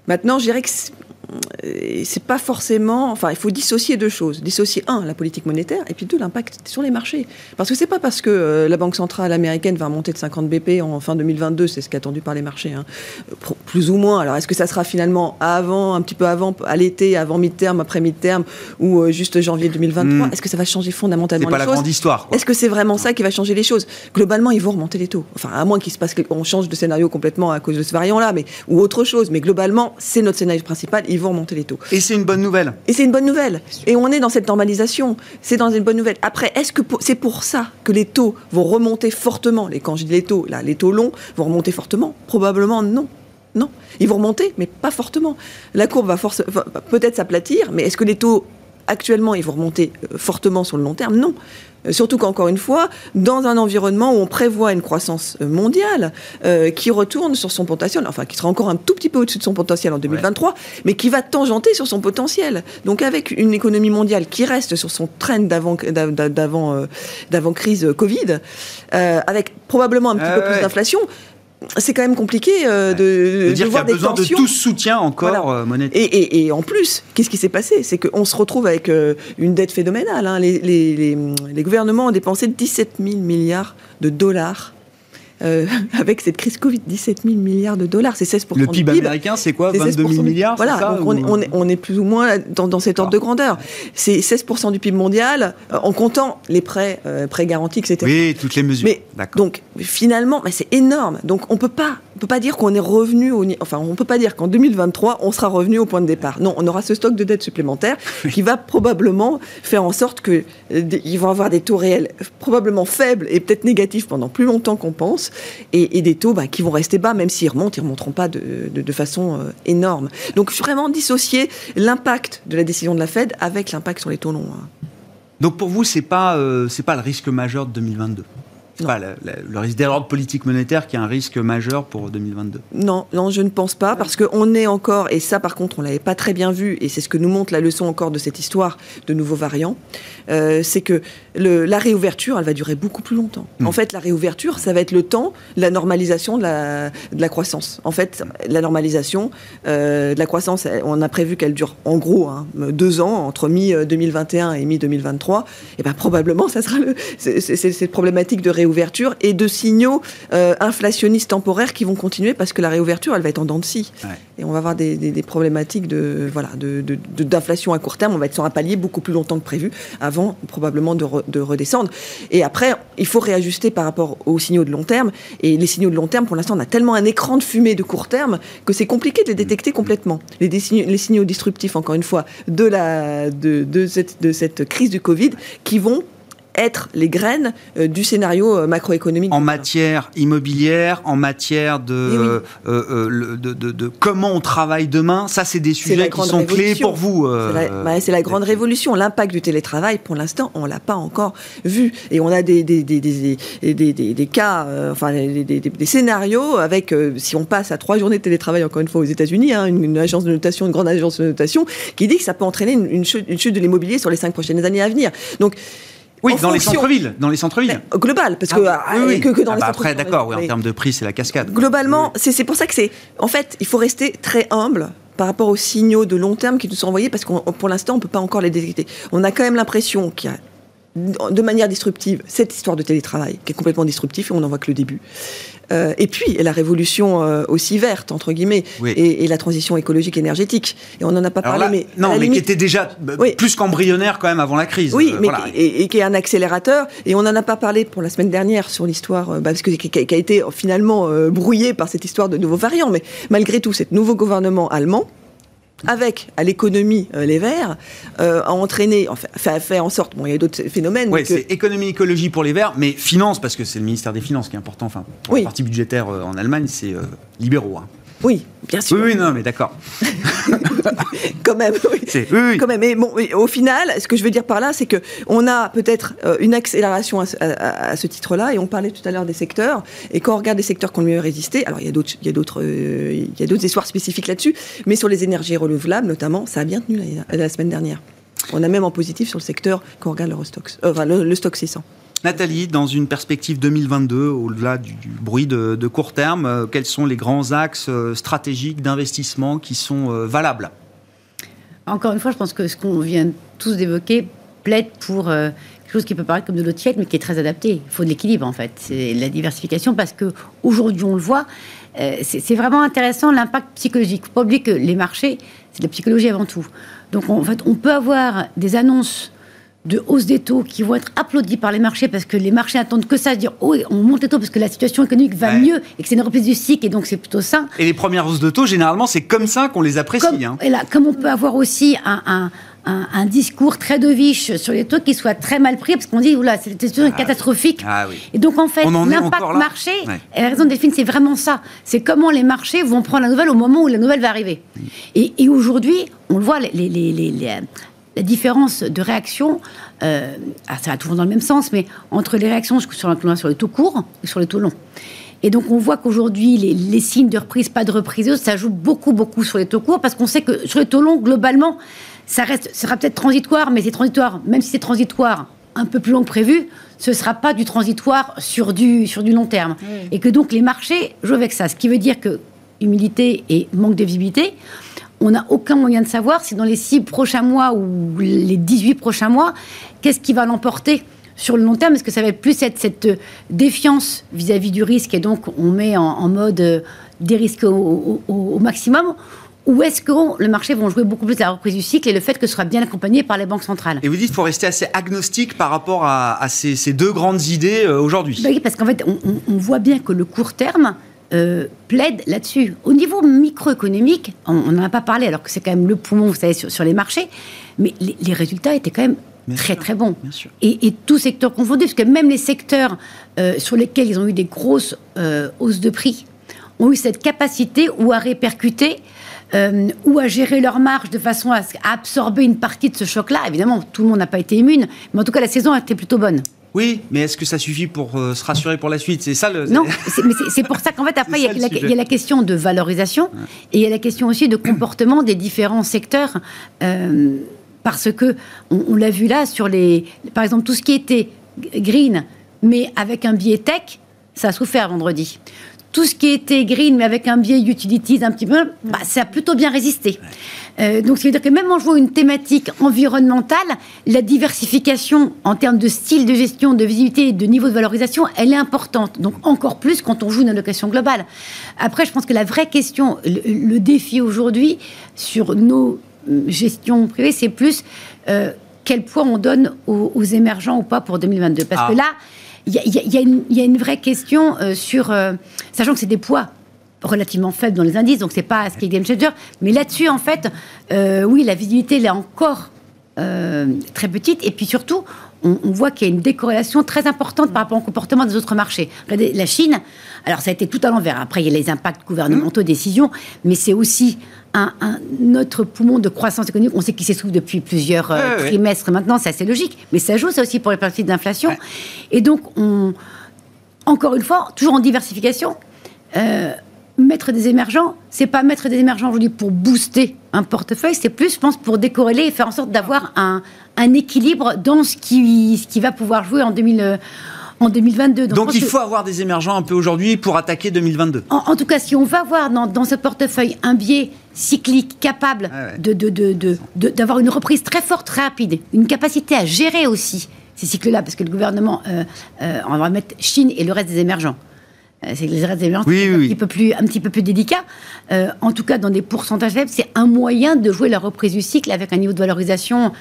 Maintenant, je dirais que c'est pas forcément. Enfin, il faut dissocier deux choses. Dissocier, un, la politique monétaire, et puis deux, l'impact sur les marchés. Parce que c'est pas parce que euh, la Banque centrale américaine va monter de 50 BP en fin 2022, c'est ce qui est attendu par les marchés, hein, plus ou moins. Alors, est-ce que ça sera finalement avant, un petit peu avant, à l'été, avant mi-terme, après mi-terme, ou euh, juste janvier 2023 hmm. Est-ce que ça va changer fondamentalement les pas la grande histoire. Est-ce que c'est vraiment ça qui va changer les choses? Globalement, ils vont remonter les taux. Enfin, à moins qu'il se passe qu'on change de scénario complètement à cause de ce variant-là, mais ou autre chose. Mais globalement, c'est notre scénario principal. Ils vont remonter les taux. Et c'est une bonne nouvelle. Et c'est une bonne nouvelle. Et on est dans cette normalisation. C'est dans une bonne nouvelle. Après, est-ce que c'est pour ça que les taux vont remonter fortement? Les, Quand je dis les taux, là, les taux longs vont remonter fortement? Probablement non. Non. Ils vont remonter, mais pas fortement. La courbe va, va peut-être s'aplatir, mais est-ce que les taux actuellement, ils vont remonter euh, fortement sur le long terme Non. Euh, surtout qu'encore une fois, dans un environnement où on prévoit une croissance euh, mondiale qui retourne sur son potentiel, enfin qui sera encore un tout petit peu au-dessus de son potentiel en 2023, mais qui va tangenter sur son potentiel. Donc avec une économie mondiale qui reste sur son trend d'avant d'avant crise Covid, avec probablement un petit peu plus d'inflation, c'est quand même compliqué euh, de, de, dire qu'il y a besoin de tout soutien encore euh, monétaire. Et, en plus, qu'est-ce qui s'est passé? C'est qu'on se retrouve avec euh, une dette phénoménale. Hein. Les, les, gouvernements ont dépensé 17 000 milliards de dollars euh, avec cette crise Covid, 17 000 milliards de dollars, c'est 16 Le PIB, américain, c'est quoi 22 000 milliards Voilà, donc on, est, on, est, plus ou moins dans, dans cet ordre de grandeur. C'est 16 du PIB mondial, euh, en comptant les prêts, euh, prêts garantis, etc. Oui, toutes les mesures. Mais, donc, finalement, c'est énorme. Donc, on peut pas peut pas dire qu'on est revenu au enfin on peut pas dire qu'en 2023 on sera revenu au point de départ. Non, on aura ce stock de dettes supplémentaires qui va probablement faire en sorte que ils vont avoir des taux réels probablement faibles et peut-être négatifs pendant plus longtemps qu'on pense et, des taux bah, qui vont rester bas, même s'ils remontent, ils ne remonteront pas de, façon euh, énorme. Donc vraiment dissocier l'impact de la décision de la Fed avec l'impact sur les taux longs. Hein. Donc pour vous, ce n'est pas, euh, pas le risque majeur de 2022 pas le, risque d'erreur de politique monétaire qui est un risque majeur pour 2022 Non, non, je ne pense pas, parce qu'on est encore, et ça par contre on l'avait pas très bien vu, et c'est ce que nous montre la leçon encore de cette histoire de nouveaux variants, euh, c'est que le, la réouverture, elle va durer beaucoup plus longtemps. Hmm. En fait, la réouverture, ça va être le temps de la normalisation de la, de la croissance. En fait, la normalisation euh, de la croissance, on a prévu qu'elle dure en gros hein, deux ans, entre mi-2021 et mi-2023, et bien probablement ça sera le, cette problématique de réouverture réouverture et de signaux euh, inflationnistes temporaires qui vont continuer parce que la réouverture, elle va être en dents de scie. Et on va avoir des, problématiques de, voilà, d'inflation de, à court terme. On va être sur un palier beaucoup plus longtemps que prévu avant probablement de, de redescendre. Et après, il faut réajuster par rapport aux signaux de long terme. Et les signaux de long terme, pour l'instant, on a tellement un écran de fumée de court terme que c'est compliqué de les détecter complètement. Les, les signaux disruptifs, encore une fois, de, la, de, de, cette, de cette crise du Covid qui vont être les graines euh, du scénario euh, macroéconomique. En matière immobilière, en matière de, euh, de, de, comment on travaille demain, ça c'est des sujets qui sont clés pour vous. c'est la, grande révolution. L'impact du télétravail, pour l'instant, on l'a pas encore vu. Et on a des, des, des, des, des cas, enfin des, scénarios avec, si on passe à trois journées de télétravail, encore une fois aux États-Unis, hein, une, agence de notation, une grande agence de notation, qui dit que ça peut entraîner une, une chute, une chute de l'immobilier sur les cinq prochaines années à venir. Donc, oui, dans les centres-villes, dans les centres-villes. Global, parce que, ah, oui, que, que, dans ah, les bah Après, d'accord, oui, en termes de prix, c'est la cascade. Globalement, c'est pour ça que c'est. En fait, il faut rester très humble par rapport aux signaux de long terme qui nous sont envoyés, parce que pour l'instant, on ne peut pas encore les détecter. On a quand même l'impression qu'il y a de manière disruptive cette histoire de télétravail, qui est complètement disruptif et on n'en voit que le début. Euh, et puis la révolution euh, aussi verte entre guillemets et, la transition écologique énergétique. Et on n'en a pas parlé, mais non, mais qui était déjà plus qu'embryonnaire quand même avant la crise. Oui, mais et, qui est un accélérateur. Et on n'en a pas parlé pour la semaine dernière sur l'histoire, bah, parce que qui, a été finalement brouillé par cette histoire de nouveaux variants. Mais malgré tout, ce nouveau gouvernement allemand avec à l'économie euh, les Verts, euh, a entraîné, enfin, fait, fait, en sorte, bon, il y a d'autres phénomènes. Oui, c'est économie, écologie pour les Verts, mais finance, parce que c'est le ministère des Finances qui est important, enfin, pour la partie budgétaire euh, en Allemagne, c'est libéraux. Hein. Oui, bien sûr. Oui, non, mais d'accord. quand même, oui. oui, Quand même. Mais bon, au final, ce que je veux dire par là, c'est que on a peut-être euh, une accélération à, ce titre-là, et on parlait tout à l'heure des secteurs. Et quand on regarde les secteurs qui ont mieux résisté, alors il y a d'autres, il y a d'autres, euh, il y a d'autres histoires spécifiques là-dessus, mais sur les énergies renouvelables, notamment, ça a bien tenu la, semaine dernière. On a même en positif sur le secteur quand on regarde l'Eurostox, euh, enfin le, le stock 600. Nathalie, dans une perspective 2022, au-delà du, bruit de, court terme, euh, quels sont les grands axes euh, stratégiques d'investissement qui sont euh, valables? Encore une fois, je pense que ce qu'on vient tous d'évoquer plaide pour quelque chose qui peut paraître comme de l'eau tiède, mais qui est très adapté. Il faut de l'équilibre, en fait. C'est la diversification, parce que aujourd'hui, on le voit, c'est vraiment intéressant l'impact psychologique. Il ne faut pas oublier que les marchés, c'est de la psychologie avant tout. Donc, en fait, on peut avoir des annonces de hausse des taux qui vont être applaudis par les marchés parce que les marchés attendent que ça, dire oh on monte les taux parce que la situation économique va mieux et que c'est une reprise du cycle et donc c'est plutôt ça. Et les premières hausses de taux, généralement, c'est comme ça qu'on les apprécie. Comme, hein. et là, comme on peut avoir aussi un, un, discours très deviche sur les taux qui soit très mal pris parce qu'on dit oula c'est une situation ah, catastrophique. Ah, oui. Et donc en fait l'impact marché, et la raison de Delphine c'est vraiment ça, c'est comment les marchés vont prendre la nouvelle au moment où la nouvelle va arriver. Et, et aujourd'hui on le voit les, les, les, la différence de réaction, euh, ah, ça va toujours dans le même sens, mais entre les réactions sur, sur les taux courts et sur les taux longs. Et donc on voit qu'aujourd'hui, les, signes de reprise, pas de reprise, ça joue beaucoup, beaucoup sur les taux courts, parce qu'on sait que sur les taux longs, globalement, ça reste, sera peut-être transitoire, mais c'est transitoire, même si c'est transitoire un peu plus long que prévu, ce ne sera pas du transitoire sur du, sur du long terme. Et que donc les marchés jouent avec ça, ce qui veut dire que humilité et manque de visibilité, on n'a aucun moyen de savoir si dans les six prochains mois ou les 18 prochains mois, qu'est-ce qui va l'emporter sur le long terme? Est-ce que ça va être plus cette, cette défiance vis-à-vis du risque et donc on met en, mode euh, des risques au, maximum? Ou est-ce que le marché vont jouer beaucoup plus la reprise du cycle et le fait que ce sera bien accompagné par les banques centrales? Et vous dites qu'il faut rester assez agnostique par rapport à, ces, deux grandes idées euh, aujourd'hui. Bah oui, parce qu'en fait, on, voit bien que le court terme, euh, plaide là-dessus. Au niveau microéconomique, on n'en a pas parlé, alors que c'est quand même le poumon, vous savez, sur, les marchés, mais les, résultats étaient quand même très très bons. Et, et tout secteur confondu, parce que même les secteurs euh, sur lesquels ils ont eu des grosses euh, hausses de prix ont eu cette capacité ou à répercuter ou à gérer leur marge de façon à, à absorber une partie de ce choc-là. Évidemment, tout le monde n'a pas été immune, mais en tout cas, la saison a été plutôt bonne. Oui, mais est-ce que ça suffit pour euh, se rassurer pour la suite? C'est ça le. Non, mais c'est pour ça qu'en fait, après, il y, a la question de valorisation et il y a la question aussi de comportement des différents secteurs. Euh, parce que, on, l'a vu là, sur les. Par exemple, tout ce qui était green, mais avec un biais tech, ça a souffert vendredi tout ce qui était green, mais avec un biais utilities un petit peu, bah, ça a plutôt bien résisté. Euh, donc, ça veut dire que même en jouant une thématique environnementale, la diversification en termes de style de gestion, de visibilité et de niveau de valorisation, elle est importante. Donc, encore plus quand on joue une allocation globale. Après, je pense que la vraie question, le, défi aujourd'hui sur nos euh, gestions privées, c'est plus euh, quel poids on donne aux, émergents ou pas pour 2022. Parce que ah. là, il y, a une vraie question euh, sur, euh, sachant que c'est des poids relativement faibles dans les indices, donc c'est pas ce qui est game changer, mais là-dessus, en fait, euh, oui, la visibilité, elle est encore très petite, et puis surtout, on, voit qu'il y a une décorrélation très importante par rapport au comportement des autres marchés. Regardez, la Chine, alors ça a été tout à l'envers. Après, il y a les impacts gouvernementaux, décisions, mais c'est aussi un, autre poumon de croissance économique. On sait qu'il s'essouffle depuis plusieurs euh, trimestres maintenant, c'est assez logique, mais ça joue ça aussi pour les parties d'inflation. Et donc, on, encore une fois, toujours en diversification. Euh, mettre des émergents, c'est pas mettre des émergents aujourd'hui pour booster un portefeuille, c'est plus, je pense, pour décorréler et faire en sorte d'avoir un, un équilibre dans ce qui, ce qui va pouvoir jouer en 2000 en 2022. Donc, il faut avoir des émergents un peu aujourd'hui pour attaquer 2022. En, tout cas, si on va avoir dans, ce portefeuille un biais cyclique capable ah de, d'avoir une reprise très forte, très rapide, une capacité à gérer aussi ces cycles-là, parce que le gouvernement, euh, euh, on va mettre Chine et le reste des émergents. Euh, c'est les restes des émergents, Oui, c'est un, oui, petit peu plus, un petit peu plus délicat. En tout cas, dans des pourcentages faibles, c'est un moyen de jouer la reprise du cycle avec un niveau de valorisation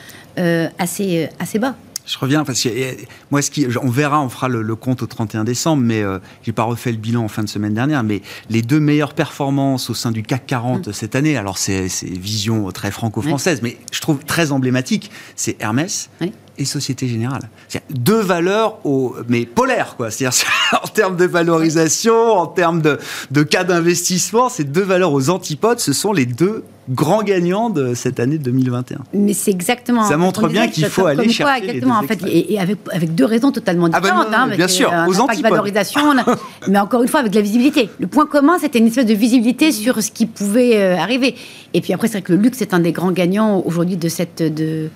assez, assez bas. Je reviens parce que euh, moi, ce qui, on verra, on fera le, le compte au 31 décembre, mais euh, j'ai pas refait le bilan en fin de semaine dernière. Mais les deux meilleures performances au sein du CAC 40 cette année, alors c'est c'est vision très franco-française, mais je trouve très emblématique, c'est Hermès. Oui. Et Société Générale. Deux valeurs au, mais polaires, quoi. C'est-à-dire, en termes de valorisation, en termes de, de cas d'investissement, ces deux valeurs aux antipodes, ce sont les deux grands gagnants de cette année 2021. Mais c'est exactement. Ça montre on bien qu'il faut aller quoi, chercher les Exactement, deux en fait, et, et avec, avec deux raisons totalement Ah bah différentes. non, non, hein, avec, bien sûr, un aux antipodes. valorisation, mais encore une fois avec la visibilité. Le point commun, c'était une espèce de visibilité sur ce qui pouvait euh, arriver. Et puis après, c'est vrai que le luxe est un des grands gagnants aujourd'hui de cette de,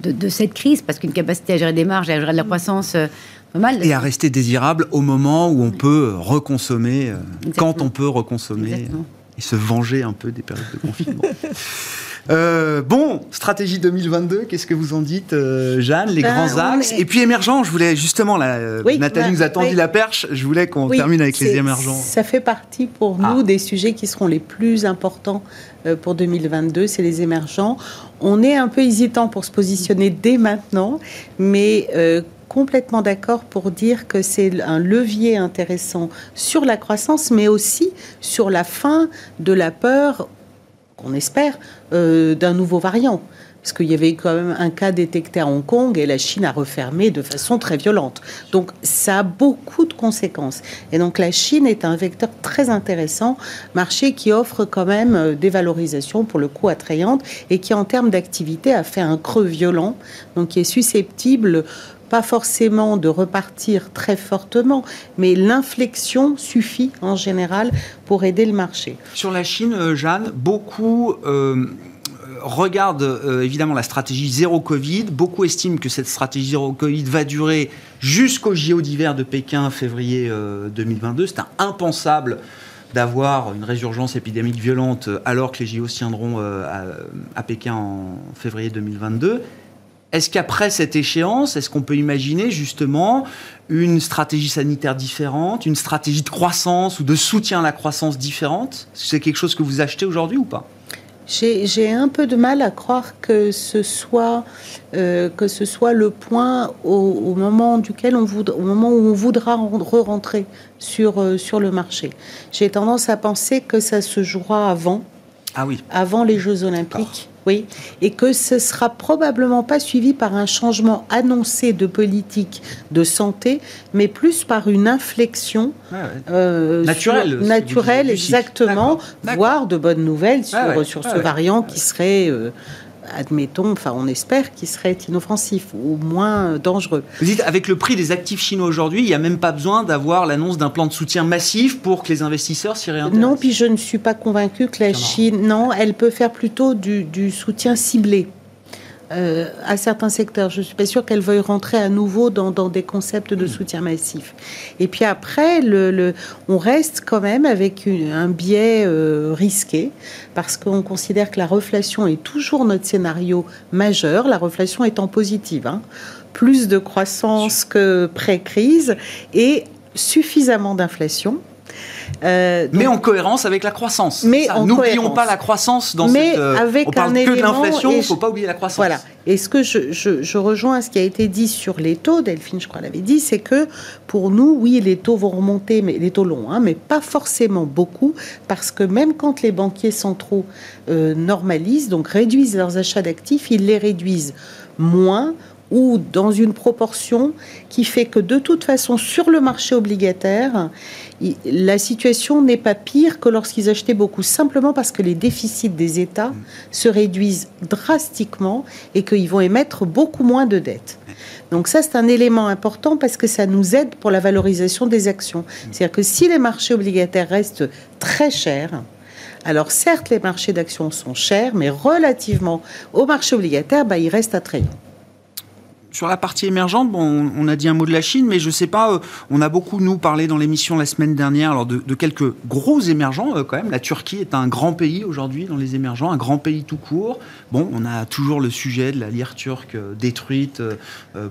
de, de cette crise, parce qu'une capacité à gérer des marges et à gérer de la croissance, euh, pas mal. Et à rester désirable au moment où on peut reconsommer, euh, quand on peut reconsommer Exactement. et se venger un peu des périodes de confinement. Euh, bon, stratégie 2022, qu'est-ce que vous en dites, euh, Jeanne Les Ben, grands axes. est- Et puis émergents, je voulais justement, là, euh, Oui, Nathalie bah, nous a tendu oui. la perche, je voulais qu'on Oui, termine avec les émergents. Ça fait partie pour Ah. nous des sujets qui seront les plus importants pour 2022, c'est les émergents. On est un peu hésitant pour se positionner dès maintenant, mais euh, complètement d'accord pour dire que c'est un levier intéressant sur la croissance, mais aussi sur la fin de la peur, qu'on espère, euh, d'un nouveau variant. Parce qu'il y avait quand même un cas détecté à Hong Kong et la Chine a refermé de façon très violente. Donc ça a beaucoup de conséquences. Et donc la Chine est un vecteur très intéressant, marché qui offre quand même euh, des valorisations pour le coup attrayantes et qui en termes d'activité a fait un creux violent, donc qui est susceptible pas forcément de repartir très fortement, mais l'inflexion suffit en général pour aider le marché. Sur la Chine, euh, Jeanne, beaucoup euh, regardent euh, évidemment la stratégie zéro Covid. Beaucoup estiment que cette stratégie zéro Covid va durer jusqu'au JO d'hiver de Pékin, février euh, 2022. C'est un impensable d'avoir une résurgence épidémique violente euh, alors que les JO se tiendront euh, à Pékin en février 2022. Est-ce qu'après cette échéance, est-ce qu'on peut imaginer justement une stratégie sanitaire différente, une stratégie de croissance ou de soutien à la croissance différente? C'est quelque chose que vous achetez aujourd'hui ou pas? J'ai j'ai un peu de mal à croire que ce soit, euh, que ce soit le point au, au moment duquel on voudra, au moment où on voudra re-rentrer sur, euh, sur le marché. J'ai tendance à penser que ça se jouera avant, Ah oui. avant les Jeux Olympiques. Oui, et que ce sera probablement pas suivi par un changement annoncé de politique de santé, mais plus par une inflexion euh, Naturelle, sur- naturelle, exactement, voire de bonnes nouvelles sur, Ah ouais, sur ah ce ouais. variant qui serait, euh, admettons, enfin on espère qu'il serait inoffensif ou moins dangereux. Vous dites, avec le prix des actifs chinois aujourd'hui, il n'y a même pas besoin d'avoir l'annonce d'un plan de soutien massif pour que les investisseurs s'y réintéressent. Non, puis je ne suis pas convaincue que la. Chine, non, elle peut faire plutôt du, du soutien ciblé. Euh, à certains secteurs. Je ne suis pas sûre qu'elle veuille rentrer à nouveau dans, des concepts de soutien massif. Et puis après, le- on reste quand même avec une- un biais euh, risqué, parce qu'on considère que la reflation est toujours notre scénario majeur, la reflation étant positive. hein. Plus de croissance que pré-crise et suffisamment d'inflation. Euh, Mais en cohérence avec la croissance. Mais N'oublions pas la croissance dans Mais cette. euh, avec on parle un que de élément l'inflation, et il ne faut je- pas oublier la croissance. Voilà. Et ce que je, je, je rejoins ce qui a été dit sur les taux, Delphine, je crois, l'avait dit, c'est que pour nous, oui, les taux vont remonter, mais les taux longs, hein, mais pas forcément beaucoup, parce que même quand les banquiers centraux euh, normalisent, donc réduisent leurs achats d'actifs, ils les réduisent moins ou dans une proportion qui fait que de toute façon, sur le marché obligataire, la situation n'est pas pire que lorsqu'ils achetaient beaucoup, simplement parce que les déficits des États se réduisent drastiquement et qu'ils vont émettre beaucoup moins de dettes. Donc ça, c'est un élément important parce que ça nous aide pour la valorisation des actions. C'est-à-dire que si les marchés obligataires restent très chers, alors certes, les marchés d'actions sont chers, mais relativement au marché obligataire, bah, ils restent attrayants. Sur la partie émergente, bon, on a dit un mot de la Chine, mais je sais pas, euh, on a beaucoup, nous, parlé dans l'émission la semaine dernière de, quelques gros émergents euh, quand même. La Turquie est un grand pays aujourd'hui dans les émergents, un grand pays tout court. Bon, on a toujours le sujet de la lire turque détruite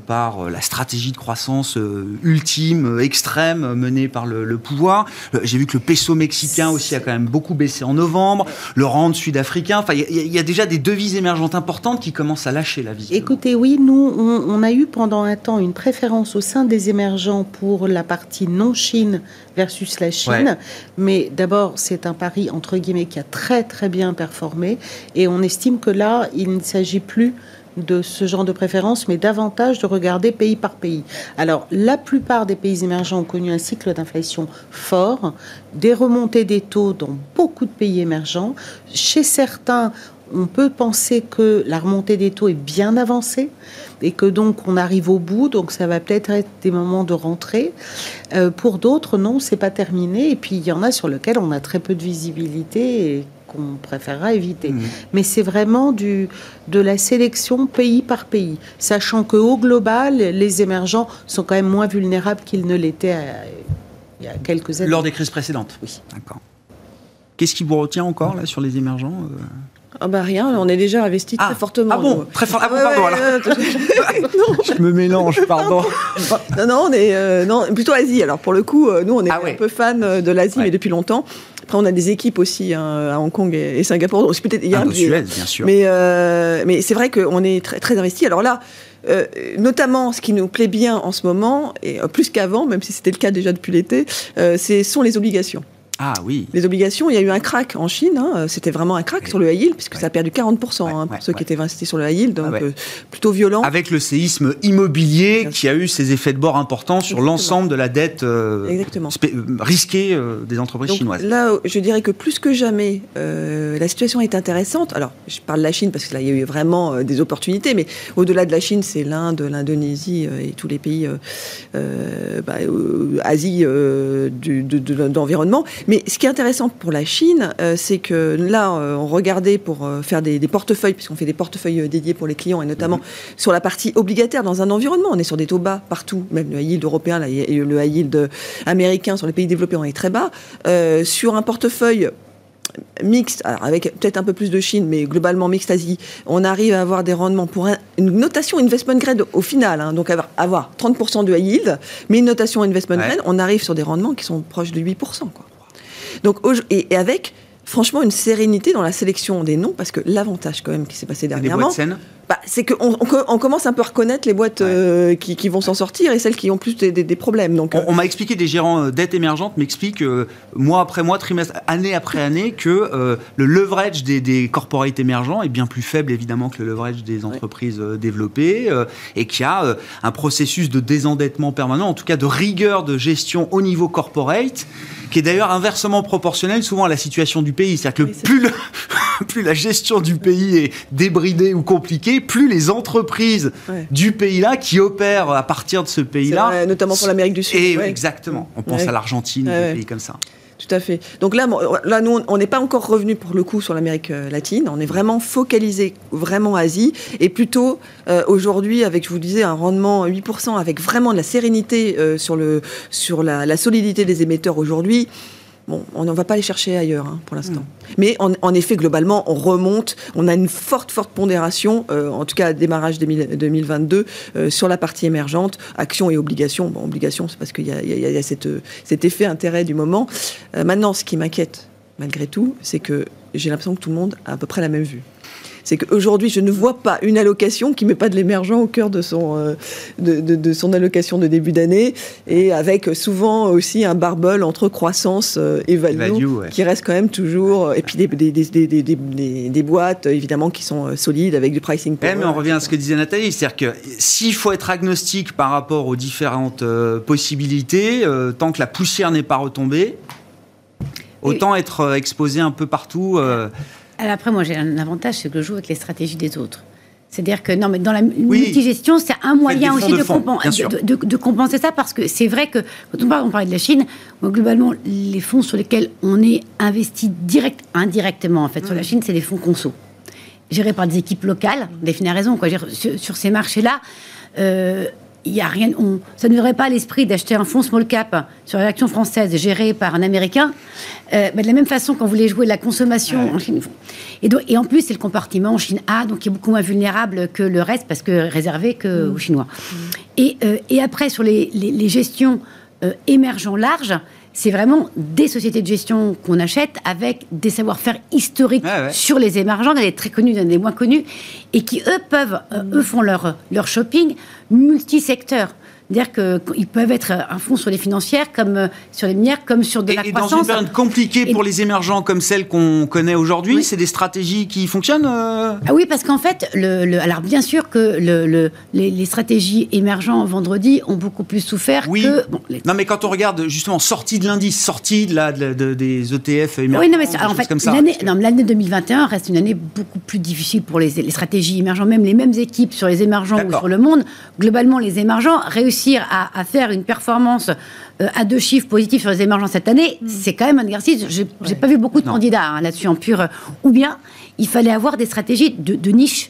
par la stratégie de croissance ultime, extrême, menée par le, pouvoir. J'ai vu que le peso mexicain aussi a quand même beaucoup baissé en novembre, le rand sud-africain. Enfin, il y, y, a déjà des devises émergentes importantes qui commencent à lâcher la vie. Écoutez, oui, nous, on, a eu pendant un temps une préférence au sein des émergents pour la partie non-Chine versus la Chine. Mais d'abord, c'est un pari, entre guillemets, qui a très, très bien performé. Et on estime que là, il ne s'agit plus de ce genre de préférence, mais davantage de regarder pays par pays. Alors, la plupart des pays émergents ont connu un cycle d'inflation fort, des remontées des taux dans beaucoup de pays émergents. Chez certains, on peut penser que la remontée des taux est bien avancée et que donc on arrive au bout, donc ça va peut-être être des moments de rentrée. Euh, pour d'autres, non, c'est pas terminé. Et puis il y en a sur lesquels on a très peu de visibilité et qu'on préférera éviter. Mmh. Mais c'est vraiment du, de la sélection pays par pays, sachant que au global, les émergents sont quand même moins vulnérables qu'ils ne l'étaient il y a quelques années. Lors des crises précédentes? Oui. D'accord. Qu'est-ce qui vous retient encore là sur les émergents euh? Ah bah rien, on est déjà investi très ah. fortement. Ah bon, très fort. Ah, pardon, Je me mélange, pardon. non, non, on est euh, non, plutôt Asie. Alors pour le coup, euh, nous on est ah un peu fan euh, de l'Asie, mais depuis longtemps. Après, on a des équipes aussi hein, à Hong Kong et, Singapour. Donc peut-être il y a un Suède, bien sûr. Mais mais c'est vrai qu'on est très très investi. Alors là. notamment, ce qui nous plaît bien en ce moment, et plus qu'avant, même si c'était le cas déjà depuis l'été, ce sont les obligations. Ah oui. Les obligations, il y a eu un crack en Chine. Hein. C'était vraiment un crack sur le high yield, puisque ça a perdu 40% hein, pour ceux qui étaient investis sur le high yield, donc ah euh, plutôt violent. Avec le séisme immobilier qui a eu ses effets de bord importants sur l'ensemble de la dette euh, euh, risquée des entreprises chinoises. Là, je dirais que plus que jamais, la situation est intéressante. Alors, je parle de la Chine parce que là, il y a eu vraiment des opportunités, mais au-delà de la Chine, c'est l'Inde, l'Indonésie et tous les pays bah, Asie d'environnement. Mais ce qui est intéressant pour la Chine, euh, c'est que là, euh, on regardait pour euh, faire des, portefeuilles, puisqu'on fait des portefeuilles dédiés pour les clients, et notamment mhm. sur la partie obligataire dans un environnement. On est sur des taux bas partout, même le high yield européen et le high yield américain sur les pays développés, on est très bas. sur un portefeuille mixte, avec peut-être un peu plus de Chine, mais globalement mixte Asie, on arrive à avoir des rendements pour une notation investment grade au final, hein, donc avoir, avoir 30% de high yield, mais une notation investment grade, on arrive sur des rendements qui sont proches de 8%. Quoi. Donc, et, et avec franchement une sérénité dans la sélection des noms, parce que l'avantage quand même qui s'est passé dernièrement, bah, c'est qu'on on, commence un peu à reconnaître les boîtes euh, qui, qui, vont s'en sortir et celles qui ont plus des, des, problèmes. Donc, on, euh, m'a expliqué, des gérants euh, d'aide émergente m'expliquent mois après mois, trimestre, année après année, que le leverage des, des corporates émergents est bien plus faible évidemment que le leverage des entreprises développées et qu'il y a un processus de désendettement permanent, en tout cas de rigueur de gestion au niveau corporate qui est d'ailleurs inversement proportionnel souvent à la situation du pays. C'est-à-dire que plus, plus la gestion du pays est débridée ou compliquée, plus les entreprises du pays-là qui opèrent à partir de ce pays-là. Notamment pour l'Amérique du Sud. Et, Exactement. On pense à l'Argentine, des pays comme ça. Tout à fait. Donc là, là nous, on n'est pas encore revenu pour le coup sur l'Amérique euh, latine. On est vraiment focalisé vraiment Asie et plutôt euh, aujourd'hui avec, je vous disais, un rendement 8% avec vraiment de la sérénité euh, sur, le, sur la, la solidité des émetteurs aujourd'hui. Bon, on ne va pas les chercher ailleurs hein, pour l'instant. Hmm. Mais en, effet, globalement, on remonte. On a une forte, forte pondération, euh, en tout cas à démarrage 2022, euh, sur la partie émergente, actions et obligations. Bon, obligations, c'est parce qu'il y a, y a, cet effet intérêt du moment. Euh, maintenant, ce qui m'inquiète, malgré tout, c'est que j'ai l'impression que tout le monde a à peu près la même vue c'est qu'aujourd'hui, je ne vois pas une allocation qui ne met pas de l'émergent au cœur de son, euh, de, son allocation de début d'année, et avec souvent aussi un barbel entre croissance euh, et value, qui reste quand même toujours, et puis des, des, des, boîtes, évidemment, qui sont euh, solides, avec du pricing power. mais on revient à ce que disait Nathalie, c'est-à-dire que s'il faut être agnostique par rapport aux différentes possibilités, tant que la poussière n'est pas retombée, autant être exposé un peu partout après, moi, j'ai un avantage, c'est que je joue avec les stratégies des autres. C'est-à-dire que non, mais dans la multigestion, c'est un moyen aussi de, de, compenser ça parce que c'est vrai que quand on, parle, on parlait de la Chine, globalement, les fonds sur lesquels on est investi direct, indirectement en fait sur la Chine, c'est des fonds conso gérés par des équipes locales. Delphine a raison, quoi. Sur, sur ces marchés-là, euh, il y a rien, on, ça ne devrait pas à l'esprit d'acheter un fonds small cap sur les actions françaises géré par un Américain. Euh, mais de la même façon, quand vous voulez jouer la consommation en Chine, et, donc, et en plus, c'est le compartiment en Chine A, donc qui est beaucoup moins vulnérable que le reste, parce que réservé que aux Chinois. Et, euh, et après, sur les, les, les gestions euh, émergents larges, c'est vraiment des sociétés de gestion qu'on achète avec des savoir-faire historiques ouais. sur les émergents, des très connus, des moins connus, et qui, eux, peuvent, euh, eux, font leur, leur shopping multisecteur. C'est-à-dire qu'ils peuvent être un fonds sur les financières, comme euh, sur les minières, comme sur de Et, la et dans une croissance. période compliquée Et- pour les émergents comme celle qu'on connaît aujourd'hui, Oui. c'est des stratégies qui fonctionnent euh Ah oui, parce qu'en fait, le, le- alors bien sûr que le, le- les, les stratégies émergents vendredi ont beaucoup plus souffert Oui. que. bon, les- Non, mais quand on regarde justement sortie de l'indice, sortie de la, de- de- des ETF émergents, Oui, non, mais en fait, comme ça. l'année non, mais l'année 2021 reste une année beaucoup plus difficile pour les, les stratégies émergentes. Même les mêmes équipes sur les émergents ou sur le monde, globalement, les émergents, réussir à, à faire une performance euh, à deux chiffres positifs sur les émergents cette année, c'est quand même un exercice. J'ai j'ai pas vu beaucoup de Non. candidats hein, là-dessus en pur. euh, Ou bien, il fallait avoir des stratégies de, de niche.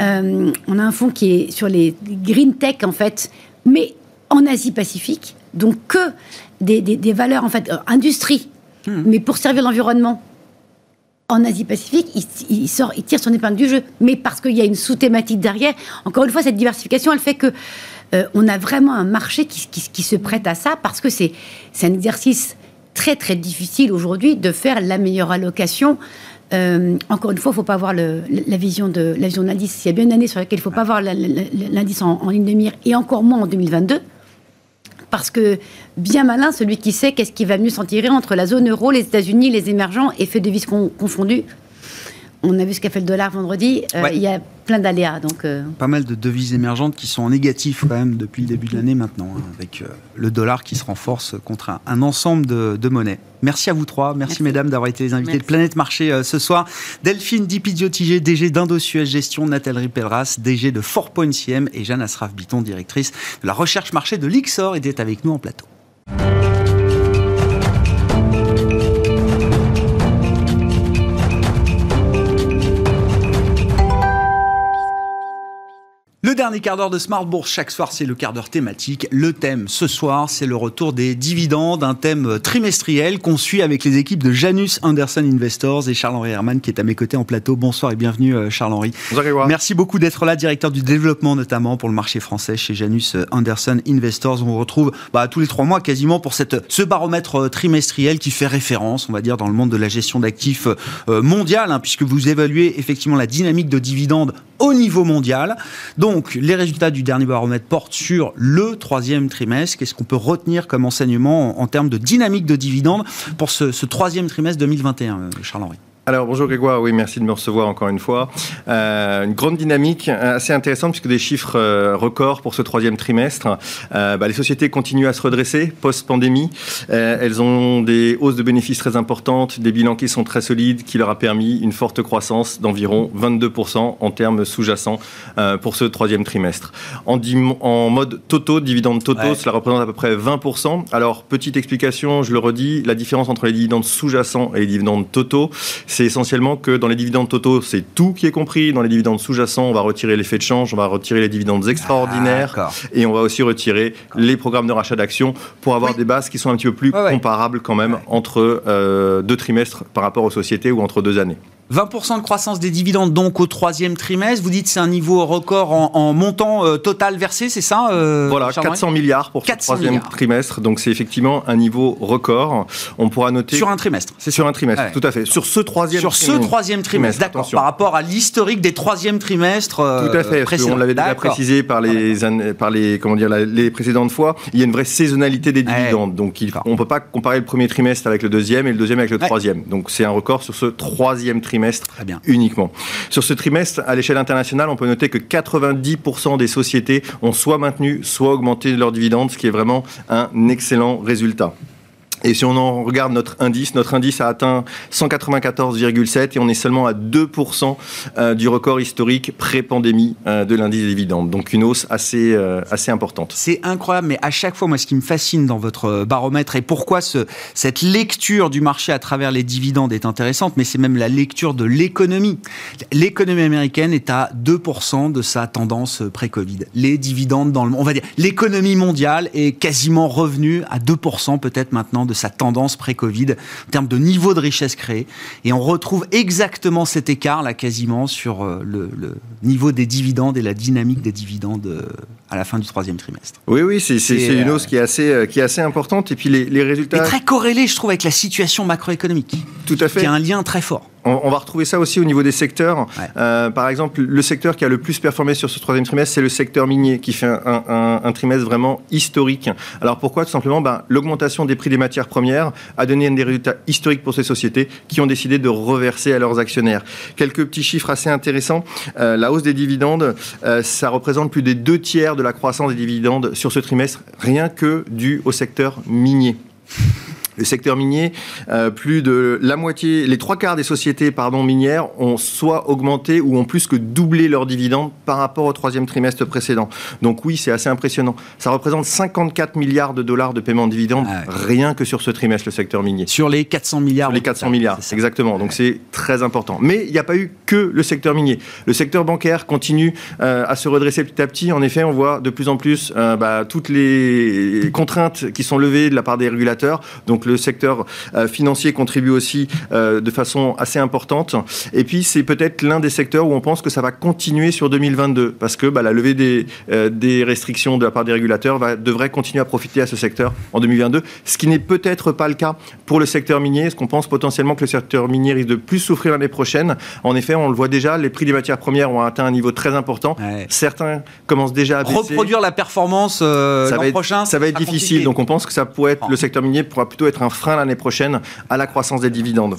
Euh, on a un fonds qui est sur les green tech, en fait, mais en Asie-Pacifique. Donc, que des, des- des valeurs, en fait, euh, industrie, mais pour servir l'environnement en Asie-Pacifique, il, il sort, il tire son épingle du jeu, mais parce qu'il y a une sous-thématique derrière. Encore une fois, cette diversification, elle fait que euh, on a vraiment un marché qui, se prête à ça, parce que c'est un exercice très très difficile aujourd'hui de faire la meilleure allocation. Euh, encore une fois, il ne faut pas avoir la vision de l'indice. Il y a bien une année sur laquelle il ne faut pas la- l'indice en, ligne de mire, et encore moins en 2022. Parce que bien malin, celui qui sait qu'est-ce qui va mieux s'en tirer entre la zone euro, les États-Unis, les émergents et fait de vis con- confondus. On a vu ce qu'a fait le dollar vendredi. Euh, Ouais. Il y a plein d'aléas. Donc, euh, Pas mal de devises émergentes qui sont en négatif quand même depuis le début de l'année maintenant, hein, avec euh, le dollar qui se renforce contre un, un ensemble de, de monnaies. Merci à vous trois, merci, Merci. mesdames d'avoir été les invités de. Planète Marché euh, ce soir. Delphine Dipizio-Tigé, DG d'Indosuez Gestion, Nathalie Pelleras, DG de Four Points CM et Jeanne Asraf-Biton, directrice de la recherche marché de l'IXOR, était avec nous en plateau. Le dernier quart d'heure de Smart Bourse, chaque soir, c'est le quart d'heure thématique. Le thème ce soir, c'est le retour des dividendes, un thème trimestriel qu'on suit avec les équipes de Janus Anderson Investors et Charles-Henri Hermann qui est à mes côtés en plateau. Bonsoir et bienvenue euh, Charles-Henri. Merci beaucoup d'être là, directeur du développement notamment pour le marché français chez Janus Anderson Investors. On vous retrouve bah, tous les trois mois quasiment pour cette, ce baromètre euh, trimestriel qui fait référence, on va dire, dans le monde de la gestion d'actifs euh, mondial, hein, puisque vous évaluez effectivement la dynamique de dividendes au niveau mondial. Donc, les résultats du dernier baromètre portent sur le troisième trimestre. Qu'est-ce qu'on peut retenir comme enseignement en, termes de dynamique de dividendes pour ce, ce troisième trimestre 2021, euh, Charles-Henri? Alors bonjour Grégoire, oui merci de me recevoir encore une fois. Euh, une grande dynamique euh, assez intéressante puisque des chiffres euh, records pour ce troisième trimestre. Euh, bah, les sociétés continuent à se redresser post-pandémie. Euh, elles ont des hausses de bénéfices très importantes, des bilans qui sont très solides, qui leur a permis une forte croissance d'environ 22% en termes sous-jacents euh, pour ce troisième trimestre. En, en mode totaux, dividendes totaux, Ouais. cela représente à peu près 20%. Alors petite explication, je le redis, la différence entre les dividendes sous-jacents et les dividendes totaux, c'est essentiellement que dans les dividendes totaux, c'est tout qui est compris. Dans les dividendes sous-jacents, on va retirer l'effet de change, on va retirer les dividendes extraordinaires Ah, et on va aussi retirer les programmes de rachat d'actions pour avoir Oui. des bases qui sont un petit peu plus ouais. comparables quand même Ouais. entre euh, deux trimestres par rapport aux sociétés ou entre deux années. 20% de croissance des dividendes donc au troisième trimestre. Vous dites c'est un niveau record en, en montant euh, total versé, c'est ça euh, Voilà, Charles-Henri 400 milliards pour 400 ce troisième milliards. trimestre. Donc c'est effectivement un niveau record. On pourra noter Sur un trimestre, c'est sur un trimestre, Ouais. tout à fait. Sur ce troisième Sur ce troisième trimestre, d'accord. Par rapport à l'historique des troisièmes trimestres euh, Tout à fait. parce. On l'avait déjà précisé par les, années- par les, comment dire, les précédentes fois. Il y a une vraie saisonnalité des Ouais. dividendes. Donc, il, on peut pas comparer le premier trimestre avec le deuxième et le deuxième avec le Ouais. troisième. Donc, c'est un record sur ce troisième trimestre Très bien. uniquement. Sur ce trimestre, à l'échelle internationale, on peut noter que 90% des sociétés ont soit maintenu, soit augmenté leurs dividendes, ce qui est vraiment un excellent résultat. Et si on en regarde notre indice, notre indice a atteint 194,7 et on est seulement à 2% euh, du record historique pré-pandémie euh, de l'indice des dividendes. Donc une hausse assez, euh, assez importante. C'est incroyable, mais à chaque fois, moi, ce qui me fascine dans votre baromètre et pourquoi ce, cette lecture du marché à travers les dividendes est intéressante, mais c'est même la lecture de l'économie. L'économie américaine est à 2% de sa tendance pré-Covid. Les dividendes dans le on va dire, l'économie mondiale est quasiment revenue à 2% peut-être maintenant de sa tendance pré-Covid en termes de niveau de richesse créée. Et on retrouve exactement cet écart là quasiment sur euh, le, niveau des dividendes et la dynamique des dividendes euh, à la fin du troisième trimestre. Oui, oui, c'est une hausse qui est assez, qui est assez importante. Et puis les, les résultats. Et très corrélé, je trouve, avec la situation macroéconomique. Tout à fait. Qui a un lien très fort. On, va retrouver ça aussi au niveau des secteurs. Euh, par exemple, le secteur qui a le plus performé sur ce troisième trimestre, c'est le secteur minier, qui fait un, trimestre vraiment historique. Alors pourquoi? Tout simplement, ben, l'augmentation des prix des matières premières a donné des résultats historiques pour ces sociétés qui ont décidé de reverser à leurs actionnaires. Quelques petits chiffres assez intéressants. Euh, la hausse des dividendes, euh, ça représente plus des deux tiers de la croissance des dividendes sur ce trimestre, rien que dû au secteur minier le secteur minier, euh, plus de la moitié, les trois quarts des sociétés pardon, minières ont soit augmenté ou ont plus que doublé leurs dividendes par rapport au troisième trimestre précédent. Donc oui, c'est assez impressionnant. Ça représente 54 milliards de dollars de paiement de dividendes ah rien que sur ce trimestre, le secteur minier. Sur les 400 milliards. Sur les 400 milliards, exactement. Donc c'est très important. Mais il n'y a pas eu que le secteur minier. Le secteur bancaire continue euh, à se redresser petit à petit. En effet, on voit de plus en plus euh, bah, toutes les contraintes qui sont levées de la part des régulateurs. Donc le secteur euh, financier contribue aussi euh, de façon assez importante. Et puis, c'est peut-être l'un des secteurs où on pense que ça va continuer sur 2022, parce que bah, la levée des, euh, des, restrictions de la part des régulateurs va, devrait continuer à profiter à ce secteur en 2022, ce qui n'est peut-être pas le cas pour le secteur minier, ce qu'on pense potentiellement que le secteur minier risque de plus souffrir l'année prochaine. En effet, on le voit déjà, les prix des matières premières ont atteint un niveau très important. Certains commencent déjà à baisser. Reproduire la performance l'an prochain, ça va être difficile. Donc on pense que ça pourrait être, le secteur minier pourra plutôt être un frein l'année prochaine à la croissance des dividendes.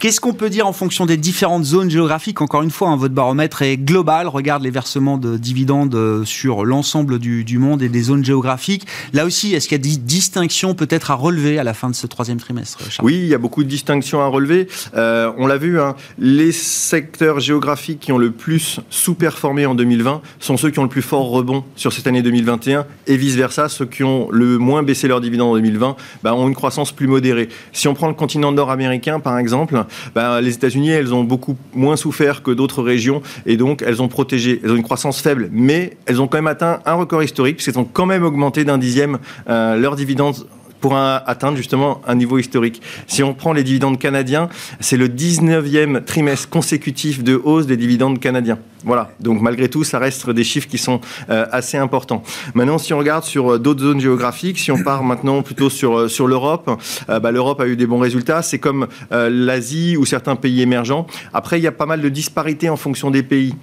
Qu'est-ce qu'on peut dire en fonction des différentes zones géographiques Encore une fois, hein, votre baromètre est global, regarde les versements de dividendes euh, sur l'ensemble du, monde et des zones géographiques. Là aussi, est-ce qu'il y a des distinctions peut-être à relever à la fin de ce troisième trimestre Oui, il y a beaucoup de distinctions à relever. Euh, on l'a vu, hein, les secteurs géographiques qui ont le plus sous-performé en 2020 sont ceux qui ont le plus fort rebond sur cette année 2021 et vice-versa, ceux qui ont le moins baissé leurs dividendes en 2020 bah, ont une croissance plus modérée. Si on prend le continent nord-américain, par exemple, ben, les États-Unis, ont beaucoup moins souffert que d'autres régions et donc elles ont protégé. Elles ont une croissance faible, mais elles ont quand même atteint un record historique puisqu'elles ont quand même augmenté d'un dixième euh, leurs dividendes pour atteindre justement un niveau historique. Si on prend les dividendes canadiens, c'est le 19e trimestre consécutif de hausse des dividendes canadiens. Voilà, donc malgré tout, ça reste des chiffres qui sont euh, assez importants. Maintenant, si on regarde sur euh, d'autres zones géographiques, si on part maintenant plutôt sur, euh, sur l'Europe, bah, l'Europe a eu des bons résultats. C'est comme l'Asie ou certains pays émergents. Après, il y a pas mal de disparités en fonction des pays.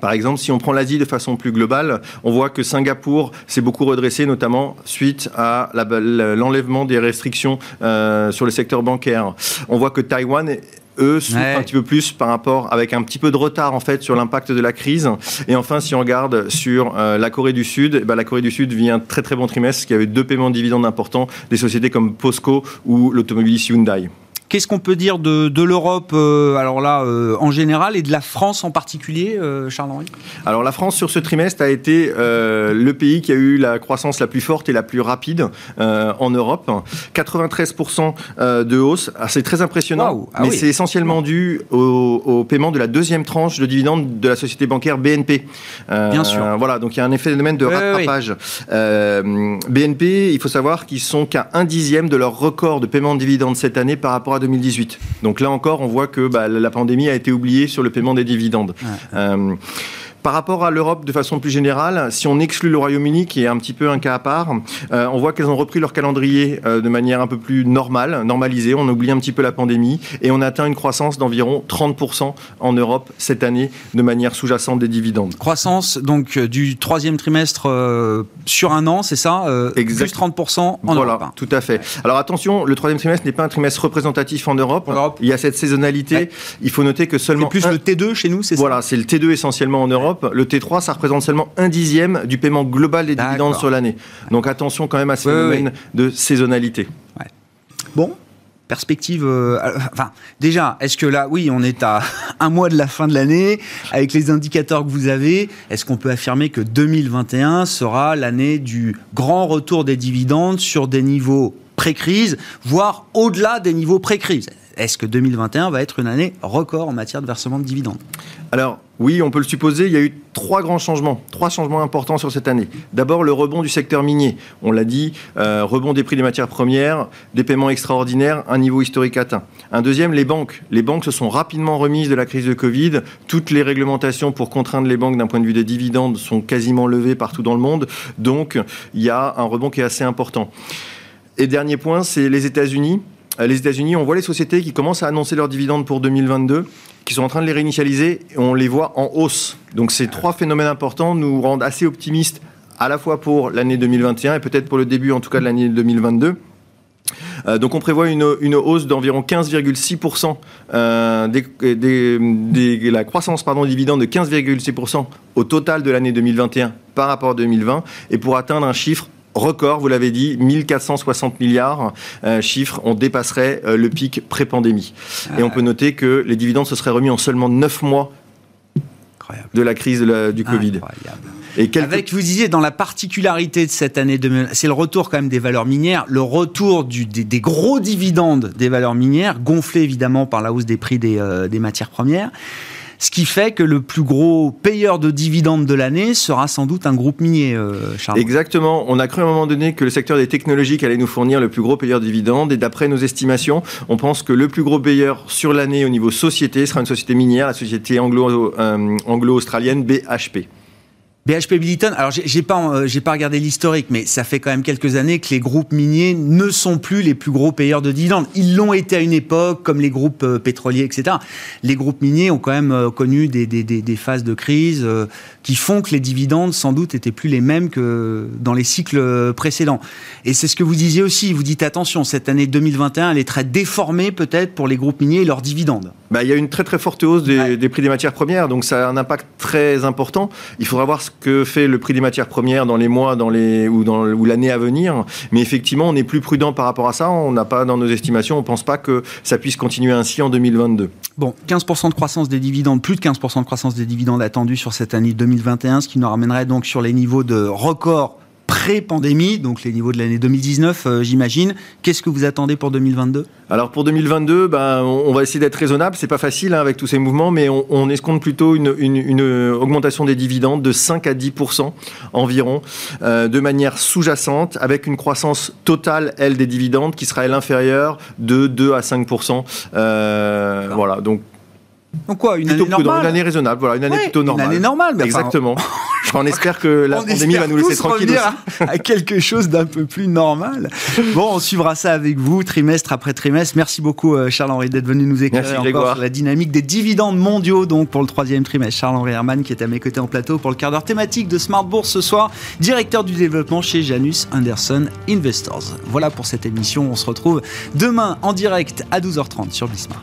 Par exemple, si on prend l'Asie de façon plus globale, on voit que Singapour s'est beaucoup redressé, notamment suite à l'enlèvement des restrictions euh, sur le secteur bancaire. On voit que Taïwan eux souffrent un petit peu plus par rapport avec un petit peu de retard en fait sur l'impact de la crise. Et enfin, si on regarde sur euh, la Corée du Sud, eh ben, la Corée du Sud vit un très très bon trimestre qui avait deux paiements de dividendes importants des sociétés comme POSCO ou l'automobiliste Hyundai. Qu'est-ce qu'on peut dire de, de l'Europe, euh, alors là, euh, en général, et de la France en particulier, euh, Charles-Henri? Alors la France, sur ce trimestre, a été le pays qui a eu la croissance la plus forte et la plus rapide en Europe. 93% de hausse, ah, c'est très impressionnant, ah mais c'est essentiellement dû au, au, paiement de la deuxième tranche de dividendes de la société bancaire BNP. Bien sûr. Voilà, donc il y a un effet phénomène de rattrapage. BNP, il faut savoir qu'ils sont qu'à un dixième de leur record de paiement de dividendes cette année par rapport à 2018. Donc là encore, on voit que bah, la pandémie a été oubliée sur le paiement des dividendes. Euh, par rapport à l'Europe de façon plus générale, si on exclut le Royaume-Uni, qui est un petit peu un cas à part, euh, on voit qu'elles ont repris leur calendrier euh, de manière un peu plus normale, normalisée. On oublie un petit peu la pandémie et on atteint une croissance d'environ 30% en Europe cette année de manière sous-jacente des dividendes. Croissance donc euh, du troisième trimestre sur un an, c'est ça Plus 30% en voilà, Europe. Hein. tout à fait. Alors attention, le troisième trimestre n'est pas un trimestre représentatif en Europe. Il y a cette saisonnalité. Il faut noter que seulement... C'est plus le T2 chez nous, c'est ça? Voilà, c'est le T2 essentiellement en Europe. Le T3, ça représente seulement un dixième du paiement global des dividendes sur l'année. Donc attention quand même à ce phénomène de saisonnalité. Bon, perspective. euh, enfin, déjà, est-ce que là, oui, on est à un mois de la fin de l'année, avec les indicateurs que vous avez, est-ce qu'on peut affirmer que 2021 sera l'année du grand retour des dividendes sur des niveaux pré-crise, voire au-delà des niveaux pré-crise? Est-ce que 2021 va être une année record en matière de versement de dividendes? Alors, oui, on peut le supposer. Il y a eu trois grands changements, trois changements importants sur cette année. D'abord, le rebond du secteur minier. On l'a dit, euh, rebond des prix des matières premières, des paiements extraordinaires, un niveau historique atteint. Un deuxième, les banques. Les banques se sont rapidement remises de la crise de Covid. Toutes les réglementations pour contraindre les banques d'un point de vue des dividendes sont quasiment levées partout dans le monde. Donc, il y a un rebond qui est assez important. Et dernier point, c'est les États-Unis. Euh, Les États-Unis, on voit les sociétés qui commencent à annoncer leurs dividendes pour 2022, qui sont en train de les réinitialiser, et on les voit en hausse. Donc ces trois phénomènes importants nous rendent assez optimistes, à la fois pour l'année 2021 et peut-être pour le début, en tout cas, de l'année 2022. Euh, donc on prévoit une, hausse d'environ 15,6%, euh, la croissance pardon, des dividendes de 15,6% au total de l'année 2021 par rapport à 2020, et pour atteindre un chiffre record, vous l'avez dit, 1460 milliards, euh, chiffre, on dépasserait euh, le pic pré-pandémie. Et on peut noter que les dividendes se seraient remis en seulement 9 mois Incroyable. de la crise de la- du Covid. Incroyable. Et quelques- Avec, vous disiez, dans la particularité de cette année 2000, c'est le retour quand même des valeurs minières, le retour du- des, des gros dividendes des valeurs minières, gonflés évidemment par la hausse des prix des, euh, des matières premières. Ce qui fait que le plus gros payeur de dividendes de l'année sera sans doute un groupe minier, euh, Charles. Exactement. On a cru à un moment donné que le secteur des technologies allait nous fournir le plus gros payeur de dividendes. Et d'après nos estimations, on pense que le plus gros payeur sur l'année au niveau société sera une société minière, la société euh, anglo-australienne BHP. BHP Billiton, alors j'ai pas, euh, j'ai pas regardé l'historique, mais ça fait quand même quelques années que les groupes miniers ne sont plus les plus gros payeurs de dividendes. Ils l'ont été à une époque, comme les groupes euh, pétroliers, etc. Les groupes miniers ont quand même euh, connu des, des- des- des phases de crise qui font que les dividendes, sans doute, étaient plus les mêmes que dans les cycles précédents. Et c'est ce que vous disiez aussi. Vous dites attention, cette année 2021, elle est très déformée peut-être pour les groupes miniers et leurs dividendes. Bah, il y a une très très forte hausse des, Ouais. des prix des matières premières, donc ça a un impact très important. Il faudra voir ce que fait le prix des matières premières dans les mois dans les, ou, dans, ou l'année à venir. Mais effectivement, on est plus prudent par rapport à ça. On n'a pas dans nos estimations, on ne pense pas que ça puisse continuer ainsi en 2022. Bon, 15% de croissance des dividendes, plus de 15% de croissance des dividendes attendus sur cette année 2021, ce qui nous ramènerait donc sur les niveaux de record pré-pandémie, donc les niveaux de l'année 2019, euh, j'imagine. Qu'est-ce que vous attendez pour 2022 Alors pour 2022, ben, on va essayer d'être raisonnable. C'est pas facile hein, avec tous ces mouvements, mais on, on escompte plutôt une, une- une augmentation des dividendes de 5 à 10 environ, euh, de manière sous-jacente, avec une croissance totale, elle, des dividendes qui sera, elle, inférieure de 2 à 5 euh, Voilà, donc Donc quoi, une plutôt année normale une année raisonnable, voilà, une année Ouais, plutôt normale. Une année normale, mais enfin, Exactement. on espère que la pandémie va nous laisser aussi. à, à quelque chose d'un peu plus normal. Bon, on suivra ça avec vous, trimestre après trimestre. Merci beaucoup, euh, Charles-Henri, d'être venu nous éclairer Merci, encore Grégoire. sur la dynamique des dividendes mondiaux donc pour le troisième trimestre. Charles-Henri Hermann, qui est à mes côtés en plateau pour le quart d'heure thématique de Smart Bourse ce soir, directeur du développement chez Janus Anderson Investors. Voilà pour cette émission. On se retrouve demain en direct à 12h30 sur Bismart.